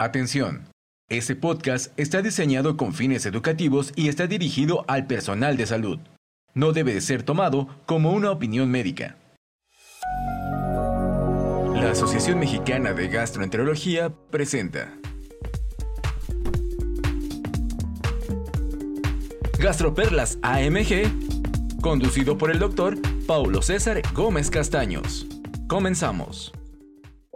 Atención. Este podcast está diseñado con fines educativos y está dirigido al personal de salud. No debe de ser tomado como una opinión médica. La Asociación Mexicana de Gastroenterología presenta Gastroperlas AMG, conducido por el doctor Paulo César Gómez Castaños. Comenzamos.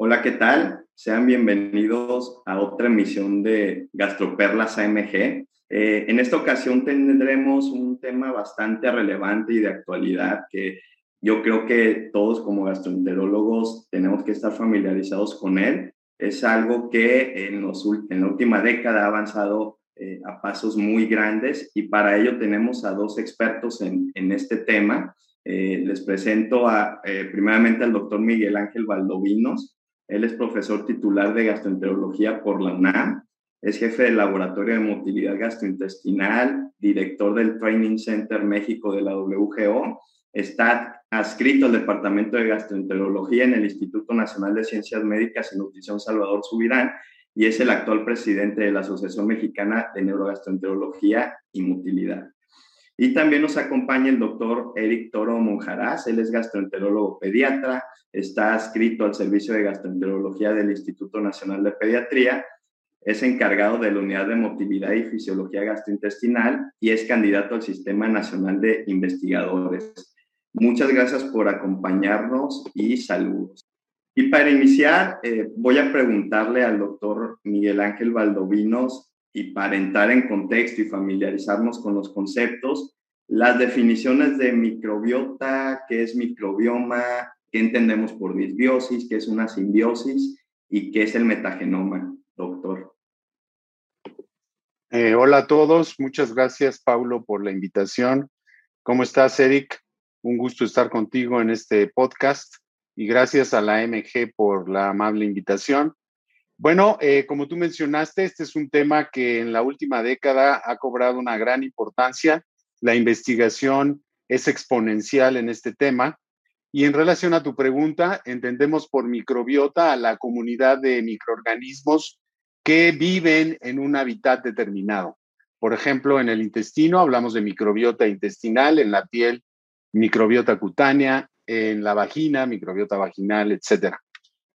Hola, ¿qué tal? Sean bienvenidos a otra emisión de Gastroperlas AMG. Eh, en esta ocasión tendremos un tema bastante relevante y de actualidad que yo creo que todos como gastroenterólogos tenemos que estar familiarizados con él. Es algo que en, los, en la última década ha avanzado eh, a pasos muy grandes y para ello tenemos a dos expertos en, en este tema. Eh, les presento a, eh, primeramente al doctor Miguel Ángel Valdovinos. Él es profesor titular de gastroenterología por la UNAM. Es jefe del Laboratorio de Motilidad Gastrointestinal, director del Training Center México de la WGO Está adscrito al Departamento de Gastroenterología en el Instituto Nacional de Ciencias Médicas y Nutrición Salvador Subirán y es el actual presidente de la Asociación Mexicana de Neurogastroenterología y Mutilidad. Y también nos acompaña el doctor Eric Toro Monjarás, él es gastroenterólogo pediatra, está adscrito al Servicio de Gastroenterología del Instituto Nacional de Pediatría, es encargado de la Unidad de Motilidad y Fisiología Gastrointestinal y es candidato al Sistema Nacional de Investigadores. Muchas gracias por acompañarnos y saludos. Y para iniciar, eh, voy a preguntarle al doctor Miguel Ángel Valdovinos y para entrar en contexto y familiarizarnos con los conceptos, las definiciones de microbiota, qué es microbioma, qué entendemos por disbiosis, qué es una simbiosis y qué es el metagenoma, doctor. Eh, hola a todos, muchas gracias Paulo por la invitación. ¿Cómo estás, Eric? Un gusto estar contigo en este podcast y gracias a la MG por la amable invitación. Bueno, eh, como tú mencionaste, este es un tema que en la última década ha cobrado una gran importancia. La investigación es exponencial en este tema. Y en relación a tu pregunta, entendemos por microbiota a la comunidad de microorganismos que viven en un hábitat determinado. Por ejemplo, en el intestino hablamos de microbiota intestinal, en la piel microbiota cutánea, en la vagina, microbiota vaginal, etc.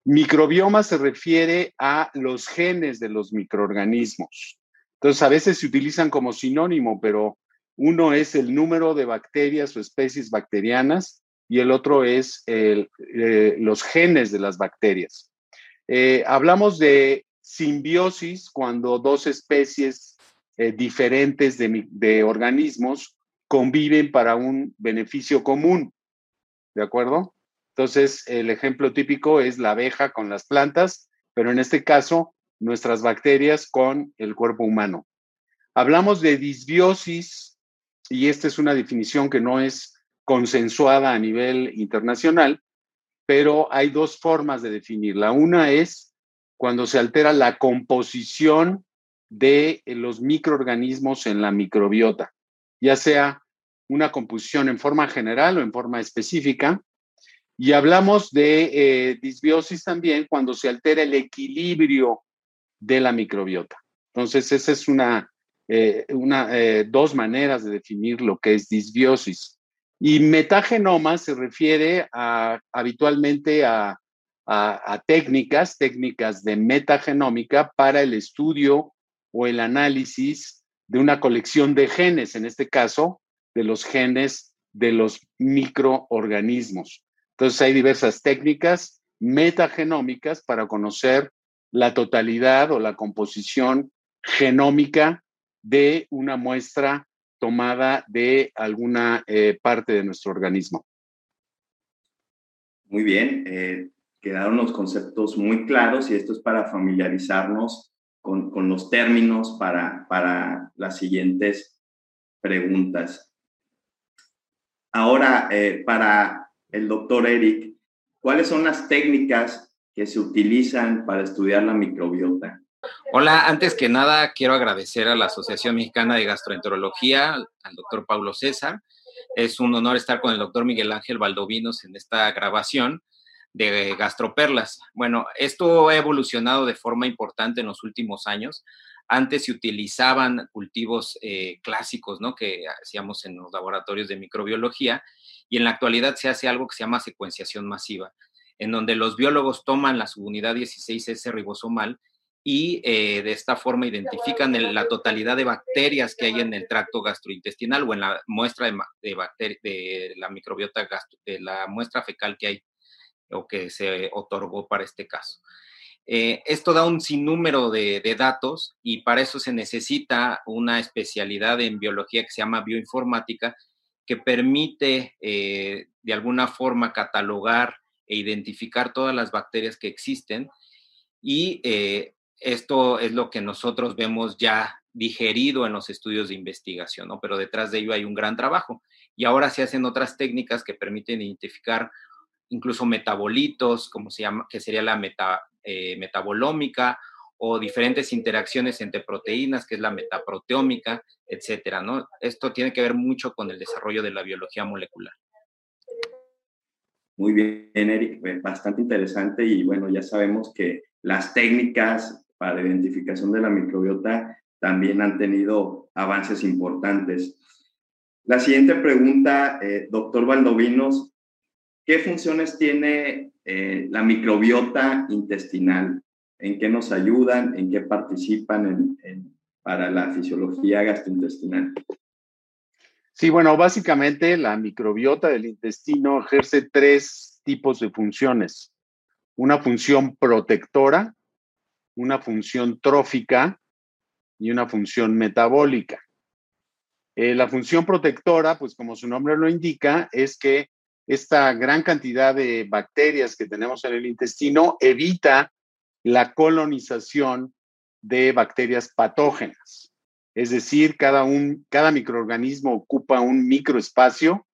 Microbioma se refiere a los genes de los microorganismos. Entonces, a veces se utilizan como sinónimo, pero uno es el número de bacterias o especies bacterianas y el otro es eh, los genes de las bacterias. Eh, hablamos de simbiosis cuando dos especies eh, diferentes de organismos conviven para un beneficio común. ¿De acuerdo? Entonces, el ejemplo típico es la abeja con las plantas, pero en este caso, nuestras bacterias con el cuerpo humano. Hablamos de disbiosis, y esta es una definición que no es consensuada a nivel internacional, pero hay dos formas de definirla. Una es cuando se altera la composición de los microorganismos en la microbiota ya sea una composición en forma general o en forma específica. Y hablamos de eh, disbiosis también cuando se altera el equilibrio de la microbiota. Entonces, esa es una, eh, eh, dos maneras de definir lo que es disbiosis. Y metagenoma se refiere a, habitualmente a, técnicas, técnicas de metagenómica para el estudio o el análisis de una colección de genes, en este caso, de los genes de los microorganismos. Entonces hay diversas técnicas metagenómicas para conocer la totalidad o la composición genómica de una muestra tomada de alguna eh, parte de nuestro organismo. Muy bien, eh, quedaron los conceptos muy claros y esto es para familiarizarnos con, los términos para, para, las siguientes preguntas. Ahora, eh, para el doctor Eric, ¿cuáles son las técnicas que se utilizan para estudiar la microbiota? Hola, antes que nada quiero agradecer a la Asociación Mexicana de Gastroenterología, al doctor Pablo César. Es un honor estar con el doctor Miguel Ángel Valdovinos en esta grabación de gastroperlas. Bueno, esto ha evolucionado de forma importante en los últimos años. Antes se utilizaban cultivos eh, clásicos, ¿no? Que hacíamos en los laboratorios de microbiología y en la actualidad se hace algo que se llama secuenciación masiva, en donde los biólogos toman la subunidad 16S ribosomal y eh, de esta forma identifican la totalidad de bacterias que hay en el tracto gastrointestinal o en la muestra de, la microbiota gastro, de la muestra fecal que hay o que se otorgó para este caso. Eh, esto da un sinnúmero de, datos y para eso se necesita una especialidad en biología que se llama bioinformática, que permite eh, de alguna forma catalogar e identificar todas las bacterias que existen. Y eh, esto es lo que nosotros vemos ya digerido en los estudios de investigación, ¿no? Pero detrás de ello hay un gran trabajo. Y ahora se hacen otras técnicas que permiten identificar incluso metabolitos, como se llama, que sería la meta, eh, metabolómica o diferentes interacciones entre proteínas, que es la metaproteómica, etcétera, ¿no? Esto tiene que ver mucho con el desarrollo de la biología molecular. Muy bien, Eric, bastante interesante y bueno, ya sabemos que las técnicas para identificación de la microbiota también han tenido avances importantes. La siguiente pregunta, eh, doctor Valdovinos, ¿qué funciones tiene eh, la microbiota intestinal, en qué nos ayudan, en qué participan para la fisiología gastrointestinal. Sí, bueno, básicamente la microbiota del intestino ejerce tres tipos de funciones. Una función protectora, una función trófica y una función metabólica. Eh, la función protectora, pues como su nombre lo indica, es que esta gran cantidad de bacterias que tenemos en el intestino evita la colonización de bacterias patógenas. Es decir, cada, un, cada microorganismo ocupa un microespacio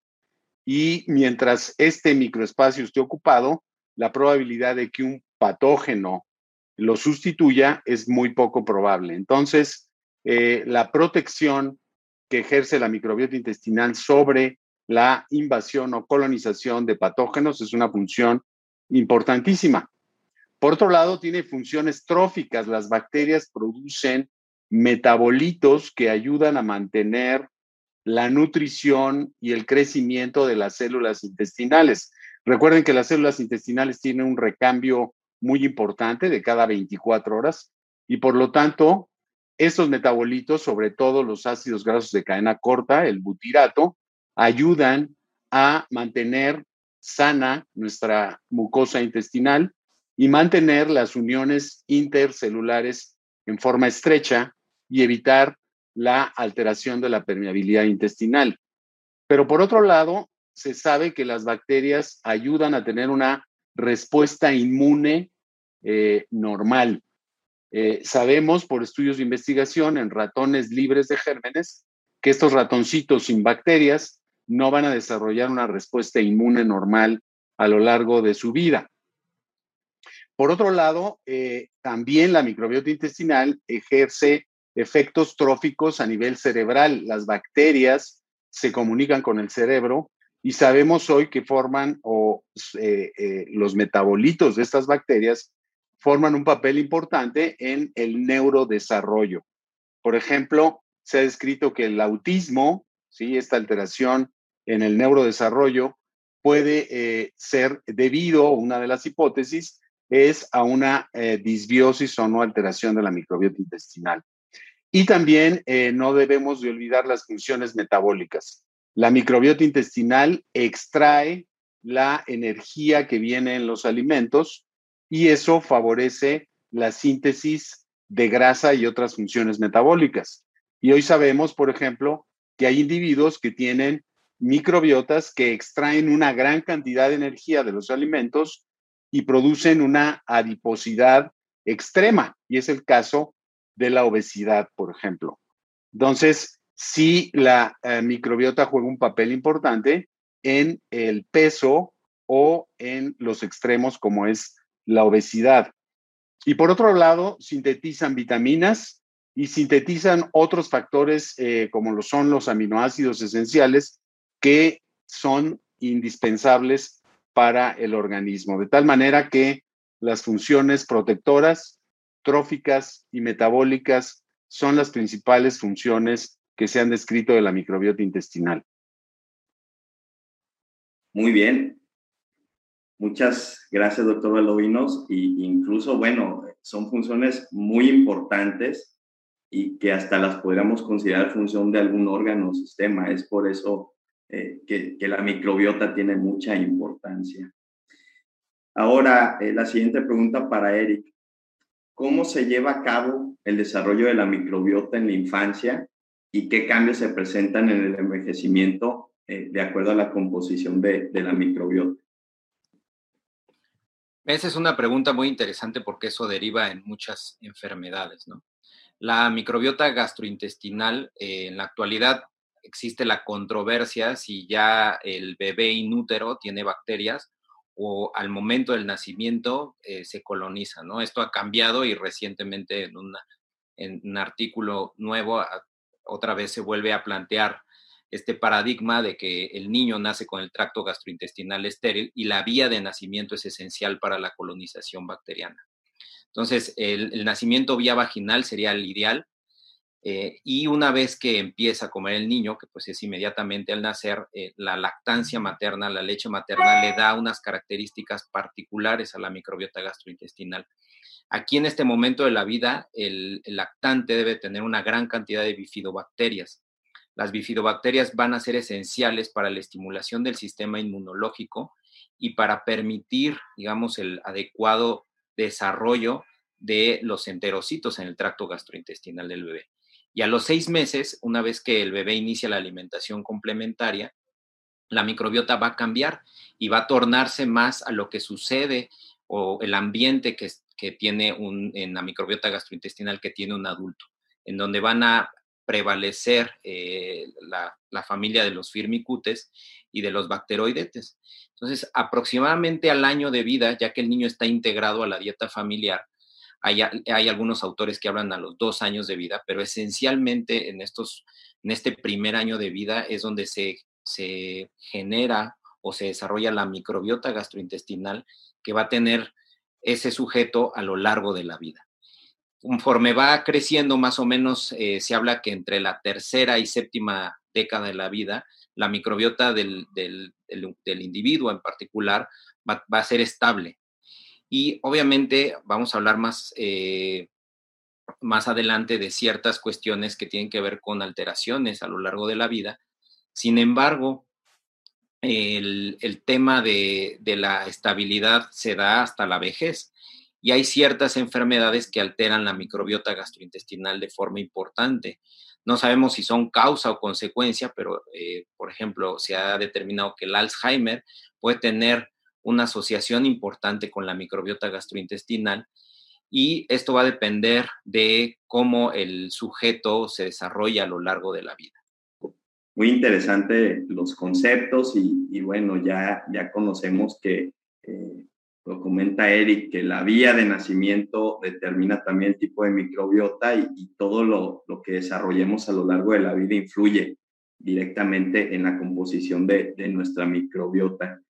y mientras este microespacio esté ocupado, la probabilidad de que un patógeno lo sustituya es muy poco probable. Entonces, eh, la protección que ejerce la microbiota intestinal sobre la invasión o colonización de patógenos es una función importantísima. Por otro lado, tiene funciones tróficas. Las bacterias producen metabolitos que ayudan a mantener la nutrición y el crecimiento de las células intestinales. Recuerden que las células intestinales tienen un recambio muy importante de cada 24 horas y por lo tanto, estos metabolitos, sobre todo los ácidos grasos de cadena corta, el butirato, ayudan a mantener sana nuestra mucosa intestinal y mantener las uniones intercelulares en forma estrecha y evitar la alteración de la permeabilidad intestinal. Pero por otro lado, se sabe que las bacterias ayudan a tener una respuesta inmune eh, normal. Eh, sabemos por estudios de investigación en ratones libres de gérmenes que estos ratoncitos sin bacterias no van a desarrollar una respuesta inmune normal a lo largo de su vida. Por otro lado, eh, también la microbiota intestinal ejerce efectos tróficos a nivel cerebral. Las bacterias se comunican con el cerebro y sabemos hoy que forman o eh, eh, los metabolitos de estas bacterias forman un papel importante en el neurodesarrollo. Por ejemplo, se ha descrito que el autismo, ¿sí? esta alteración en el neurodesarrollo puede eh, ser debido, una de las hipótesis, es a una eh, disbiosis o no alteración de la microbiota intestinal. Y también eh, no debemos de olvidar las funciones metabólicas. La microbiota intestinal extrae la energía que viene en los alimentos y eso favorece la síntesis de grasa y otras funciones metabólicas. Y hoy sabemos, por ejemplo, que hay individuos que tienen microbiotas que extraen una gran cantidad de energía de los alimentos y producen una adiposidad extrema. Y es el caso de la obesidad, por ejemplo. Entonces, sí, la eh, microbiota juega un papel importante en el peso o en los extremos como es la obesidad. Y por otro lado, sintetizan vitaminas y sintetizan otros factores eh, como lo son los aminoácidos esenciales que son indispensables para el organismo, de tal manera que las funciones protectoras, tróficas y metabólicas son las principales funciones que se han descrito de la microbiota intestinal. Muy bien. Muchas gracias, doctor Valovinos. Y incluso, bueno, son funciones muy importantes y que hasta las podríamos considerar función de algún órgano o sistema. Es por eso eh, que, la microbiota tiene mucha importancia. Ahora, eh, la siguiente pregunta para Eric. ¿Cómo se lleva a cabo el desarrollo de la microbiota en la infancia y qué cambios se presentan en el envejecimiento eh, de acuerdo a la composición de, de la microbiota? Esa es una pregunta muy interesante porque eso deriva en muchas enfermedades. La microbiota gastrointestinal, en la actualidad existe la controversia si ya el bebé inútero tiene bacterias o al momento del nacimiento eh, se coloniza, ¿no? Esto ha cambiado y recientemente en, en un artículo nuevo otra vez se vuelve a plantear este paradigma de que el niño nace con el tracto gastrointestinal estéril y la vía de nacimiento es esencial para la colonización bacteriana. Entonces, el, nacimiento vía vaginal sería el ideal. Eh, y una vez que empieza a comer el niño, que pues es inmediatamente al nacer, eh, la lactancia materna, la leche materna, le da unas características particulares a la microbiota gastrointestinal. Aquí en este momento de la vida, el lactante debe tener una gran cantidad de bifidobacterias las bifidobacterias van a ser esenciales para la estimulación del sistema inmunológico y para permitir, digamos, el adecuado desarrollo de los enterocitos en el tracto gastrointestinal del bebé. Y a los seis meses, una vez que el bebé inicia la alimentación complementaria, la microbiota va a cambiar y va a tornarse más a lo que sucede o el ambiente que, que tiene un, en la microbiota gastrointestinal que tiene un adulto, en donde van a prevalecer eh, la, familia de los firmicutes y de los bacteroidetes. Entonces, aproximadamente al año de vida, ya que el niño está integrado a la dieta familiar, hay, algunos autores que hablan a los dos años de vida, pero esencialmente en, estos, este primer año de vida es donde se, se genera o se desarrolla la microbiota gastrointestinal que va a tener ese sujeto a lo largo de la vida conforme va creciendo, más o menos eh, se habla que entre la tercera y séptima década de la vida, la microbiota del, individuo en particular va, a ser estable. Y obviamente vamos a hablar más, eh, más adelante de ciertas cuestiones que tienen que ver con alteraciones a lo largo de la vida. Sin embargo, el, tema de, de la estabilidad se da hasta la vejez y hay ciertas enfermedades que alteran la microbiota gastrointestinal de forma importante. No sabemos si son causa o consecuencia, pero eh, por ejemplo, se ha determinado que el Alzheimer puede tener una asociación importante con la microbiota gastrointestinal y esto va a depender de cómo el sujeto se desarrolla a lo largo de la vida. Muy interesante los conceptos y, bueno, ya, ya conocemos que eh, lo comenta Eric, que la vía de nacimiento determina también el tipo de microbiota y, todo lo, que desarrollemos a lo largo de la vida influye directamente en la composición de, nuestra microbiota.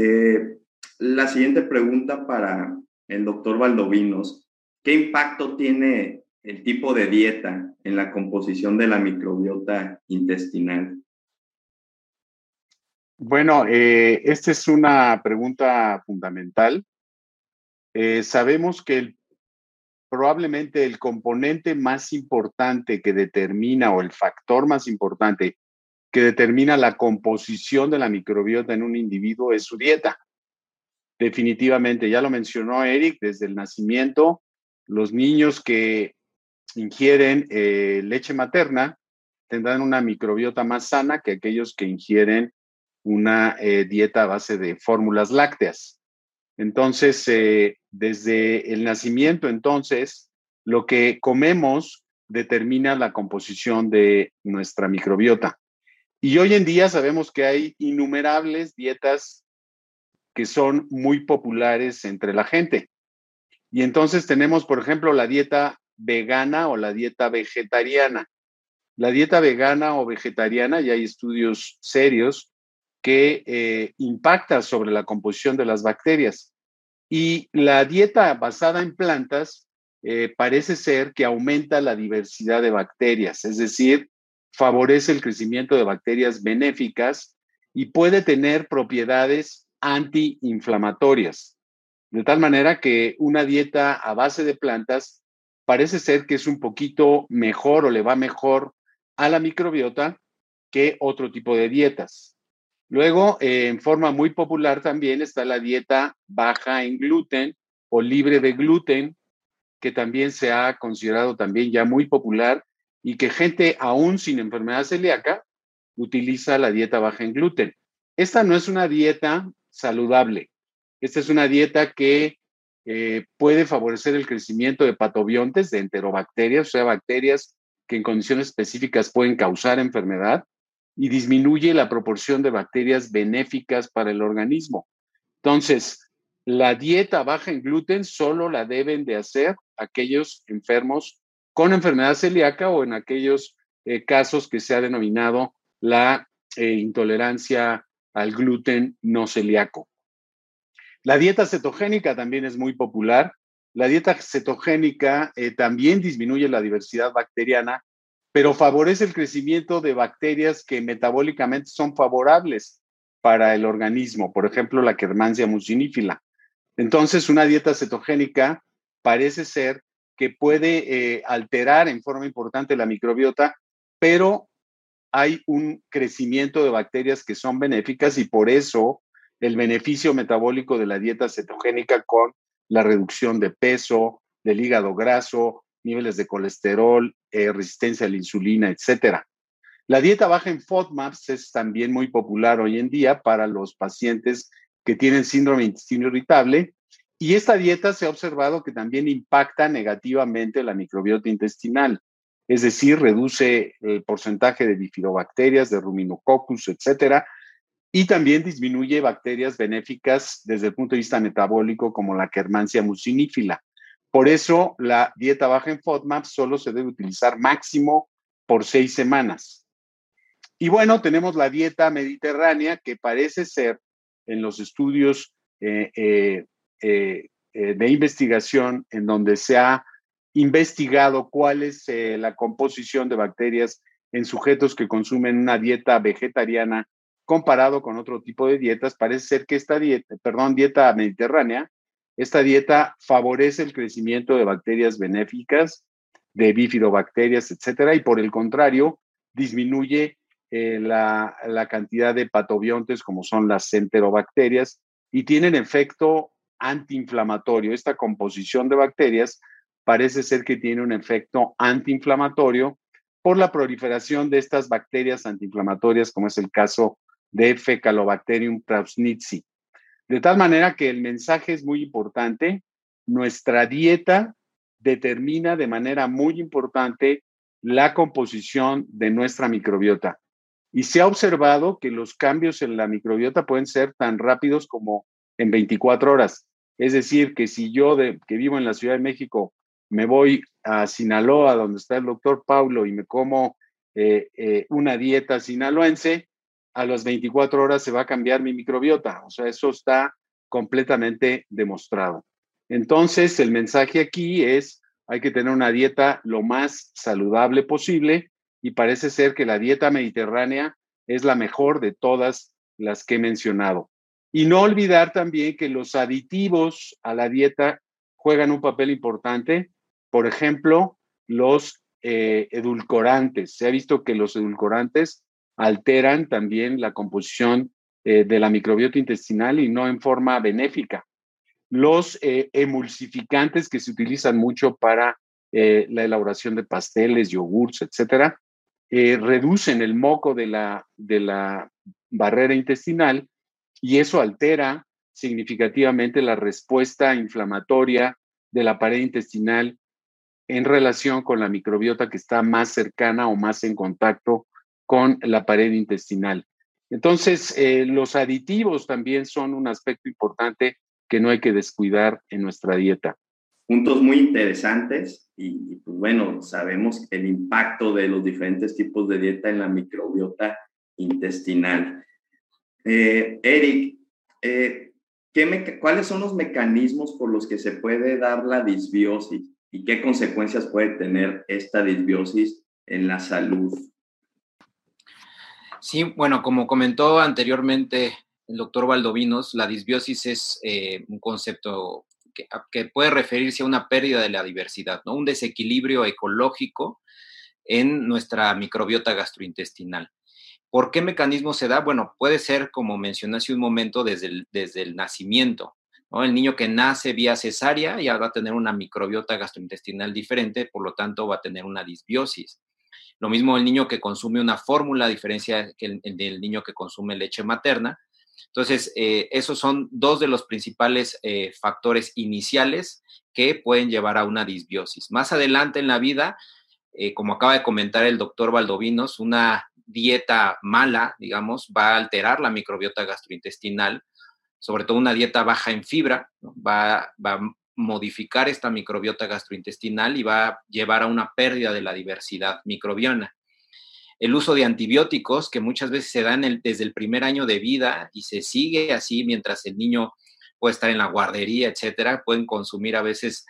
Eh, la siguiente pregunta para el doctor Valdovinos, ¿qué impacto tiene el tipo de dieta en la composición de la microbiota intestinal? Bueno, eh, esta es una pregunta fundamental. Eh, sabemos que probablemente el componente más importante que determina o el factor más importante que determina la composición de la microbiota en un individuo es su dieta. Definitivamente, ya lo mencionó Eric, desde el nacimiento, los niños que ingieren eh, leche materna tendrán una microbiota más sana que aquellos que ingieren una eh, dieta a base de fórmulas lácteas. Entonces, eh, desde el nacimiento, entonces, lo que comemos determina la composición de nuestra microbiota. Y hoy en día sabemos que hay innumerables dietas que son muy populares entre la gente. Y entonces tenemos, por ejemplo, la dieta vegana o la dieta vegetariana. La dieta vegana o vegetariana, y hay estudios serios que eh, impacta sobre la composición de las bacterias. Y la dieta basada en plantas eh, parece ser que aumenta la diversidad de bacterias, es decir, favorece el crecimiento de bacterias benéficas y puede tener propiedades antiinflamatorias. De tal manera que una dieta a base de plantas parece ser que es un poquito mejor o le va mejor a la microbiota que otro tipo de dietas. Luego, eh, en forma muy popular también está la dieta baja en gluten o libre de gluten, que también se ha considerado también ya muy popular y que gente aún sin enfermedad celíaca utiliza la dieta baja en gluten. Esta no es una dieta saludable. Esta es una dieta que eh, puede favorecer el crecimiento de patobiontes, de enterobacterias, o sea, bacterias que en condiciones específicas pueden causar enfermedad y disminuye la proporción de bacterias benéficas para el organismo. Entonces, la dieta baja en gluten solo la deben de hacer aquellos enfermos con enfermedad celíaca o en aquellos eh, casos que se ha denominado la eh, intolerancia al gluten no celíaco. La dieta cetogénica también es muy popular. La dieta cetogénica eh, también disminuye la diversidad bacteriana, pero favorece el crecimiento de bacterias que metabólicamente son favorables para el organismo, por ejemplo, la Kermansia mucinífila. Entonces, una dieta cetogénica parece ser que puede eh, alterar en forma importante la microbiota, pero hay un crecimiento de bacterias que son benéficas y por eso el beneficio metabólico de la dieta cetogénica con la reducción de peso, del hígado graso, niveles de colesterol, eh, resistencia a la insulina, etcétera. La dieta baja en FODMAPs es también muy popular hoy en día para los pacientes que tienen síndrome de intestino irritable y esta dieta se ha observado que también impacta negativamente la microbiota intestinal, es decir, reduce el porcentaje de bifidobacterias, de ruminococcus, etcétera, y también disminuye bacterias benéficas desde el punto de vista metabólico como la Kermansia mucinífila. Por eso la dieta baja en FODMAP solo se debe utilizar máximo por seis semanas. Y bueno, tenemos la dieta mediterránea que parece ser en los estudios eh, eh, eh, eh, de investigación en donde se ha investigado cuál es eh, la composición de bacterias en sujetos que consumen una dieta vegetariana comparado con otro tipo de dietas, parece ser que esta dieta, perdón, dieta mediterránea, esta dieta favorece el crecimiento de bacterias benéficas, de bifidobacterias, etcétera, y por el contrario, disminuye la, la, cantidad de patobiontes como son las enterobacterias y tienen efecto antiinflamatorio. Esta composición de bacterias parece ser que tiene un efecto antiinflamatorio por la proliferación de estas bacterias antiinflamatorias, como es el caso de Fecalobacterium prausnitzi. De tal manera que el mensaje es muy importante. Nuestra dieta determina de manera muy importante la composición de nuestra microbiota. Y se ha observado que los cambios en la microbiota pueden ser tan rápidos como en 24 horas. Es decir, que si yo que vivo en la Ciudad de México me voy a Sinaloa, donde está el doctor Paulo, y me como eh, eh, una dieta sinaloense, a las 24 horas se va a cambiar mi microbiota. O sea, eso está completamente demostrado. Entonces, el mensaje aquí es, hay que tener una dieta lo más saludable posible y parece ser que la dieta mediterránea es la mejor de todas las que he mencionado. Y no olvidar también que los aditivos a la dieta juegan un papel importante. Por ejemplo, los eh, edulcorantes. Se ha visto que los edulcorantes alteran también la composición eh, de la microbiota intestinal y no en forma benéfica. Los eh, emulsificantes que se utilizan mucho para la elaboración de pasteles, yogurts, etcétera, reducen el moco de la, de la barrera intestinal y eso altera significativamente la respuesta inflamatoria de la pared intestinal en relación con la microbiota que está más cercana o más en contacto con la pared intestinal. Entonces, eh, los aditivos también son un aspecto importante que no hay que descuidar en nuestra dieta. Puntos muy interesantes y, pues bueno, sabemos el impacto de los diferentes tipos de dieta en la microbiota intestinal. Eh, Eric, eh, ¿cuáles son los mecanismos por los que se puede dar la disbiosis y qué consecuencias puede tener esta disbiosis en la salud? Sí, bueno, como comentó anteriormente el doctor Valdovinos, la disbiosis es eh, un concepto que, que, puede referirse a una pérdida de la diversidad, ¿no? un desequilibrio ecológico en nuestra microbiota gastrointestinal. ¿Por qué mecanismo se da? Bueno, puede ser, como mencioné hace un momento, desde el, desde el nacimiento. ¿no? El niño que nace vía cesárea ya va a tener una microbiota gastrointestinal diferente, por lo tanto va a tener una disbiosis. Lo mismo el niño que consume una fórmula, a diferencia del niño que consume leche materna. Entonces, eh, esos son dos de los principales eh, factores iniciales que pueden llevar a una disbiosis. Más adelante en la vida, eh, como acaba de comentar el doctor Valdovinos, una dieta mala, digamos, va a alterar la microbiota gastrointestinal, sobre todo una dieta baja en fibra, va, va, a modificar esta microbiota gastrointestinal y va a llevar a una pérdida de la diversidad microbiana. El uso de antibióticos, que muchas veces se dan desde el primer año de vida y se sigue así mientras el niño puede estar en la guardería, etcétera, pueden consumir a veces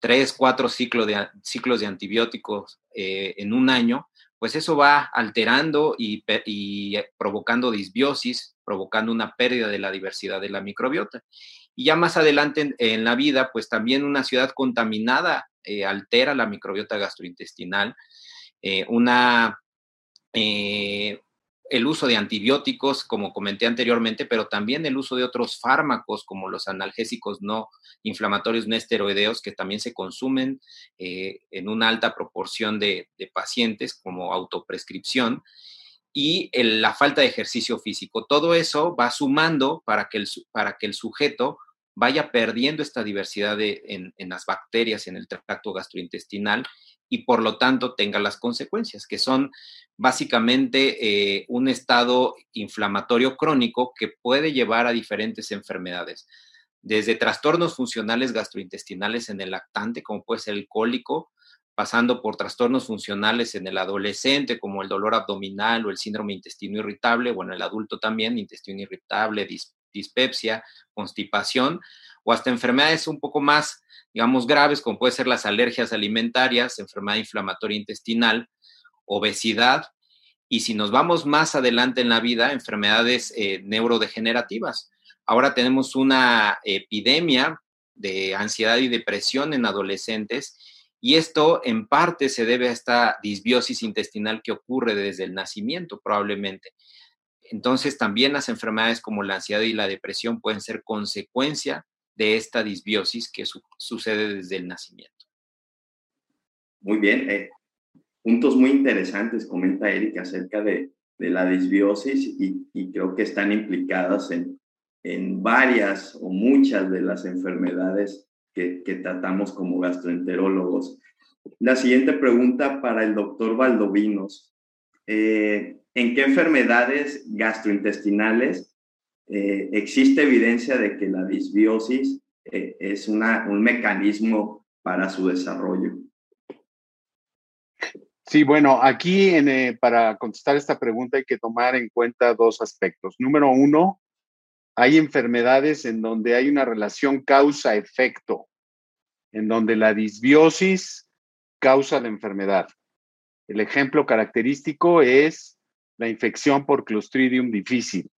tres, cuatro ciclos de, ciclos de antibióticos eh, en un año, pues eso va alterando y, provocando disbiosis, provocando una pérdida de la diversidad de la microbiota. Y ya más adelante en, la vida, pues también una ciudad contaminada eh, altera la microbiota gastrointestinal. Eh, una, el uso de antibióticos, como comenté anteriormente, pero también el uso de otros fármacos como los analgésicos no inflamatorios no esteroideos que también se consumen eh, en una alta proporción de, pacientes como autoprescripción y la falta de ejercicio físico. Todo eso va sumando para que el, para que el sujeto vaya perdiendo esta diversidad en, en las bacterias en el tracto gastrointestinal y por lo tanto tenga las consecuencias, que son básicamente eh, un estado inflamatorio crónico que puede llevar a diferentes enfermedades, desde trastornos funcionales gastrointestinales en el lactante, como puede ser el cólico, pasando por trastornos funcionales en el adolescente, como el dolor abdominal o el síndrome intestino irritable, o en el adulto también, intestino irritable, dispepsia, constipación, o hasta enfermedades un poco más digamos, graves, como puede ser las alergias alimentarias, enfermedad inflamatoria intestinal, obesidad, y si nos vamos más adelante en la vida, enfermedades eh, neurodegenerativas. Ahora tenemos una epidemia de ansiedad y depresión en adolescentes, y esto en parte se debe a esta disbiosis intestinal que ocurre desde el nacimiento, probablemente. Entonces, también las enfermedades como la ansiedad y la depresión pueden ser consecuencia de esta disbiosis que sucede desde el nacimiento. Muy bien. Eh, puntos muy interesantes, comenta Erika, acerca de, de la disbiosis y, y, creo que están implicadas en, en, varias o muchas de las enfermedades que, que tratamos como gastroenterólogos. La siguiente pregunta para el doctor Valdovinos. Eh, ¿En qué enfermedades gastrointestinales eh, existe evidencia de que la disbiosis eh, es una, un mecanismo para su desarrollo. Sí, bueno, aquí eh, para contestar esta pregunta hay que tomar en cuenta dos aspectos. Número uno, hay enfermedades en donde hay una relación causa-efecto, en donde la disbiosis causa la enfermedad. El ejemplo característico es la infección por Clostridium difficile.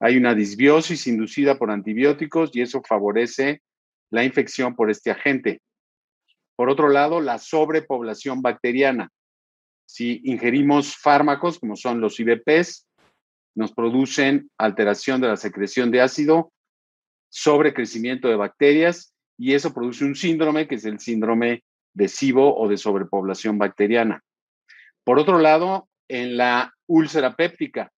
Hay una disbiosis inducida por antibióticos y eso favorece la infección por este agente. Por otro lado, la sobrepoblación bacteriana. Si ingerimos fármacos como son los IBPs, nos producen alteración de la secreción de ácido, sobrecrecimiento de bacterias y eso produce un síndrome que es el síndrome de SIBO o de sobrepoblación bacteriana. Por otro lado, en la úlcera péptica,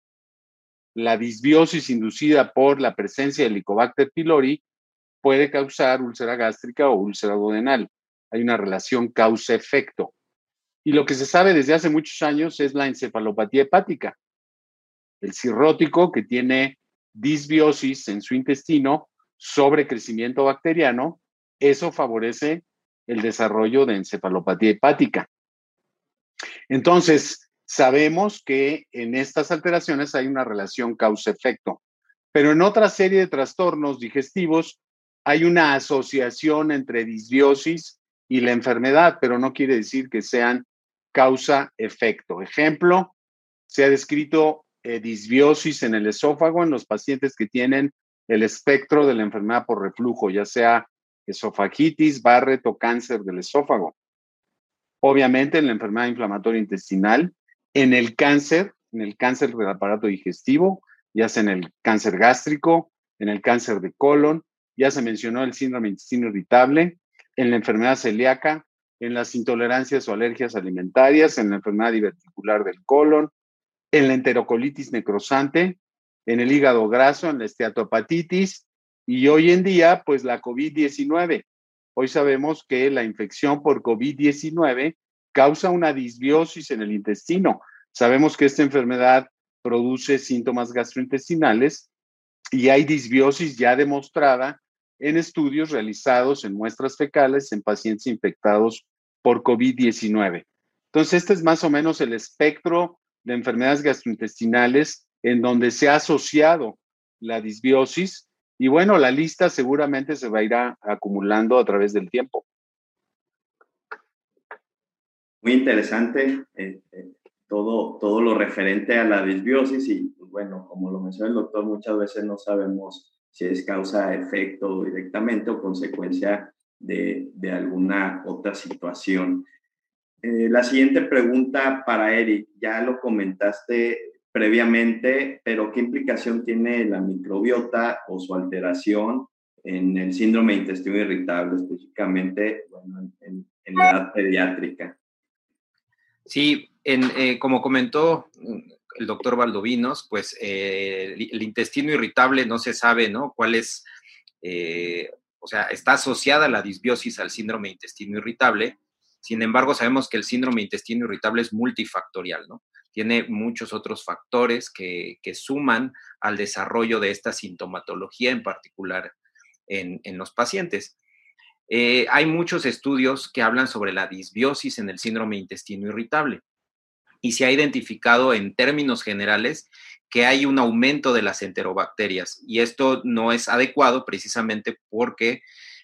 la disbiosis inducida por la presencia de Helicobacter pylori puede causar úlcera gástrica o úlcera duodenal. Hay una relación causa-efecto. Y lo que se sabe desde hace muchos años es la encefalopatía hepática. El cirrótico que tiene disbiosis en su intestino sobre crecimiento bacteriano, eso favorece el desarrollo de encefalopatía hepática. Entonces, sabemos que en estas alteraciones hay una relación causa-efecto, pero en otra serie de trastornos digestivos hay una asociación entre disbiosis y la enfermedad, pero no quiere decir que sean causa-efecto. Ejemplo, se ha descrito eh, disbiosis en el esófago en los pacientes que tienen el espectro de la enfermedad por reflujo, ya sea esofagitis, Barrett o cáncer del esófago. Obviamente en la enfermedad inflamatoria intestinal, en el cáncer, en el cáncer del aparato digestivo, ya sea en el cáncer gástrico, en el cáncer de colon, ya se mencionó el síndrome intestino irritable, en la enfermedad celíaca, en las intolerancias o alergias alimentarias, en la enfermedad diverticular del colon, en la enterocolitis necrosante, en el hígado graso, en la esteatopatitis y hoy en día, pues la COVID-19. Hoy sabemos que la infección por COVID-19 causa una disbiosis en el intestino. Sabemos que esta enfermedad produce síntomas gastrointestinales y hay disbiosis ya demostrada en estudios realizados en muestras fecales en pacientes infectados por COVID-19. Entonces, este es más o menos el espectro de enfermedades gastrointestinales en donde se ha asociado la disbiosis y bueno, la lista seguramente se va a ir acumulando a través del tiempo. Muy interesante eh, eh, todo, todo lo referente a la disbiosis y pues, bueno, como lo mencionó el doctor, muchas veces no sabemos si es causa-efecto directamente o consecuencia de, de alguna otra situación. Eh, la siguiente pregunta para Eric, ya lo comentaste previamente, pero ¿qué implicación tiene la microbiota o su alteración en el síndrome de intestino irritable, específicamente en, la edad pediátrica? Sí, eh, como comentó el doctor Valdovinos, pues eh, el, intestino irritable no se sabe, ¿no? ¿Cuál es, eh, o sea, está asociada la disbiosis al síndrome intestino irritable. Sin embargo, sabemos que el síndrome intestino irritable es multifactorial, ¿no? tiene muchos otros factores que, suman al desarrollo de esta sintomatología en particular en, los pacientes. Eh, hay muchos estudios que hablan sobre la disbiosis en el síndrome intestino irritable y se ha identificado en términos generales que hay un aumento de las enterobacterias y esto no es adecuado precisamente porque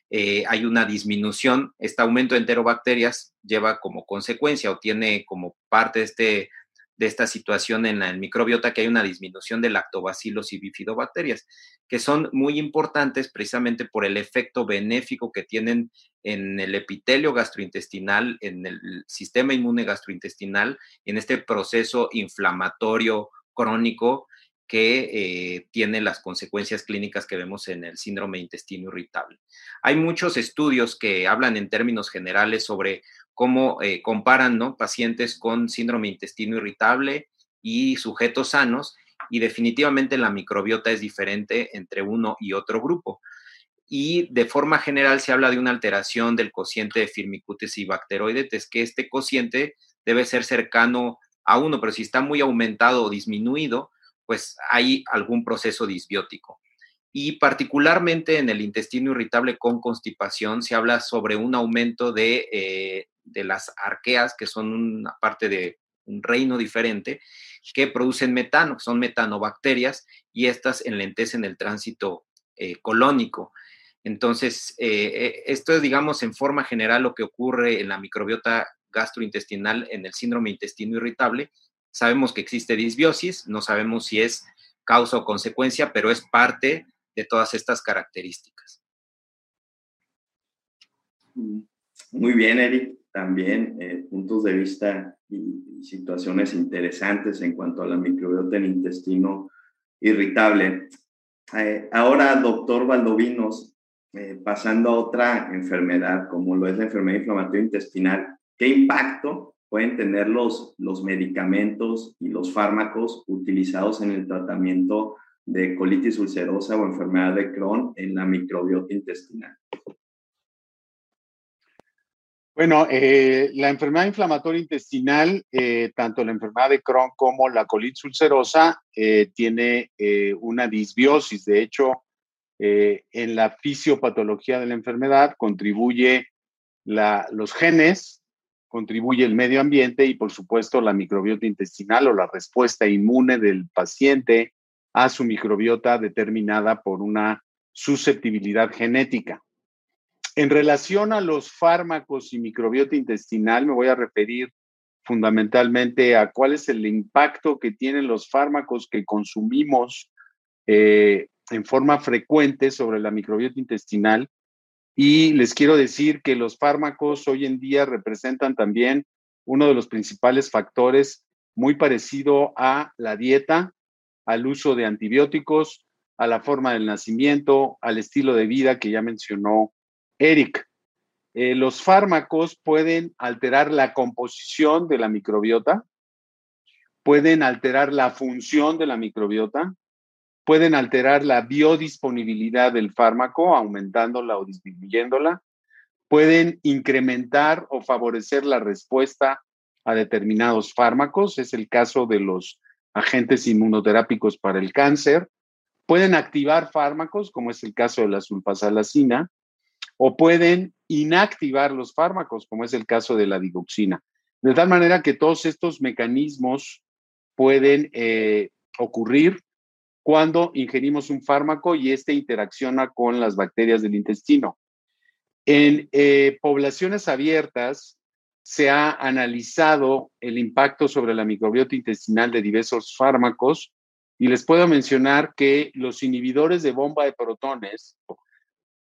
eh, hay una disminución, este aumento de enterobacterias lleva como consecuencia o tiene como parte de este de esta situación en la microbiota que hay una disminución de lactobacilos y bifidobacterias, que son muy importantes precisamente por el efecto benéfico que tienen en el epitelio gastrointestinal, en el sistema inmune gastrointestinal, en este proceso inflamatorio crónico que eh, tiene las consecuencias clínicas que vemos en el síndrome intestino irritable. Hay muchos estudios que hablan en términos generales sobre cómo eh, comparan ¿no? pacientes con síndrome intestino irritable y sujetos sanos, y definitivamente la microbiota es diferente entre uno y otro grupo. Y de forma general se habla de una alteración del cociente de firmicutes y bacteroidetes, que este cociente debe ser cercano a uno, pero si está muy aumentado o disminuido, pues hay algún proceso disbiótico. Y particularmente en el intestino irritable con constipación se habla sobre un aumento de eh, de las arqueas, que son una parte de un reino diferente, que producen metano, que son metanobacterias, y estas enlentecen el tránsito eh, colónico. Entonces, eh, eh, esto es, digamos, en forma general lo que ocurre en la microbiota gastrointestinal en el síndrome intestino irritable. Sabemos que existe disbiosis, no sabemos si es causa o consecuencia, pero es parte de todas estas características. Muy bien, Eric también eh, puntos de vista y, situaciones interesantes en cuanto a la microbiota del intestino irritable. Eh, ahora, doctor Valdovinos, eh, pasando a otra enfermedad, como lo es la enfermedad inflamatoria intestinal, ¿qué impacto pueden tener los, los medicamentos y los fármacos utilizados en el tratamiento de colitis ulcerosa o enfermedad de Crohn en la microbiota intestinal? Bueno, eh, la enfermedad inflamatoria intestinal, eh, tanto la enfermedad de Crohn como la colitis ulcerosa, eh, tiene una disbiosis. De hecho, en la fisiopatología de la enfermedad contribuye los genes contribuye el medio ambiente y por supuesto la microbiota intestinal o la respuesta inmune del paciente a su microbiota determinada por una susceptibilidad genética. En relación a los fármacos y microbiota intestinal, me voy a referir fundamentalmente a cuál es el impacto que tienen los fármacos que consumimos eh, en forma frecuente sobre la microbiota intestinal. Y les quiero decir que los fármacos hoy en día representan también uno de los principales factores muy parecido a la dieta, al uso de antibióticos, a la forma del nacimiento, al estilo de vida que ya mencionó Eric. Eh, los fármacos pueden alterar la composición de la microbiota, pueden alterar la función de la microbiota, pueden alterar la biodisponibilidad del fármaco, aumentándola o disminuyéndola, pueden incrementar o favorecer la respuesta a determinados fármacos, es el caso de los agentes inmunoterápicos para el cáncer, pueden activar fármacos, como es el caso de la sulfasalacina, o pueden inactivar los fármacos, como es el caso de la digoxina. De tal manera que todos estos mecanismos pueden eh, ocurrir cuando ingerimos un fármaco y éste interacciona con las bacterias del intestino. En eh, poblaciones abiertas se ha analizado el impacto sobre la microbiota intestinal de diversos fármacos y les puedo mencionar que los inhibidores de bomba de protones,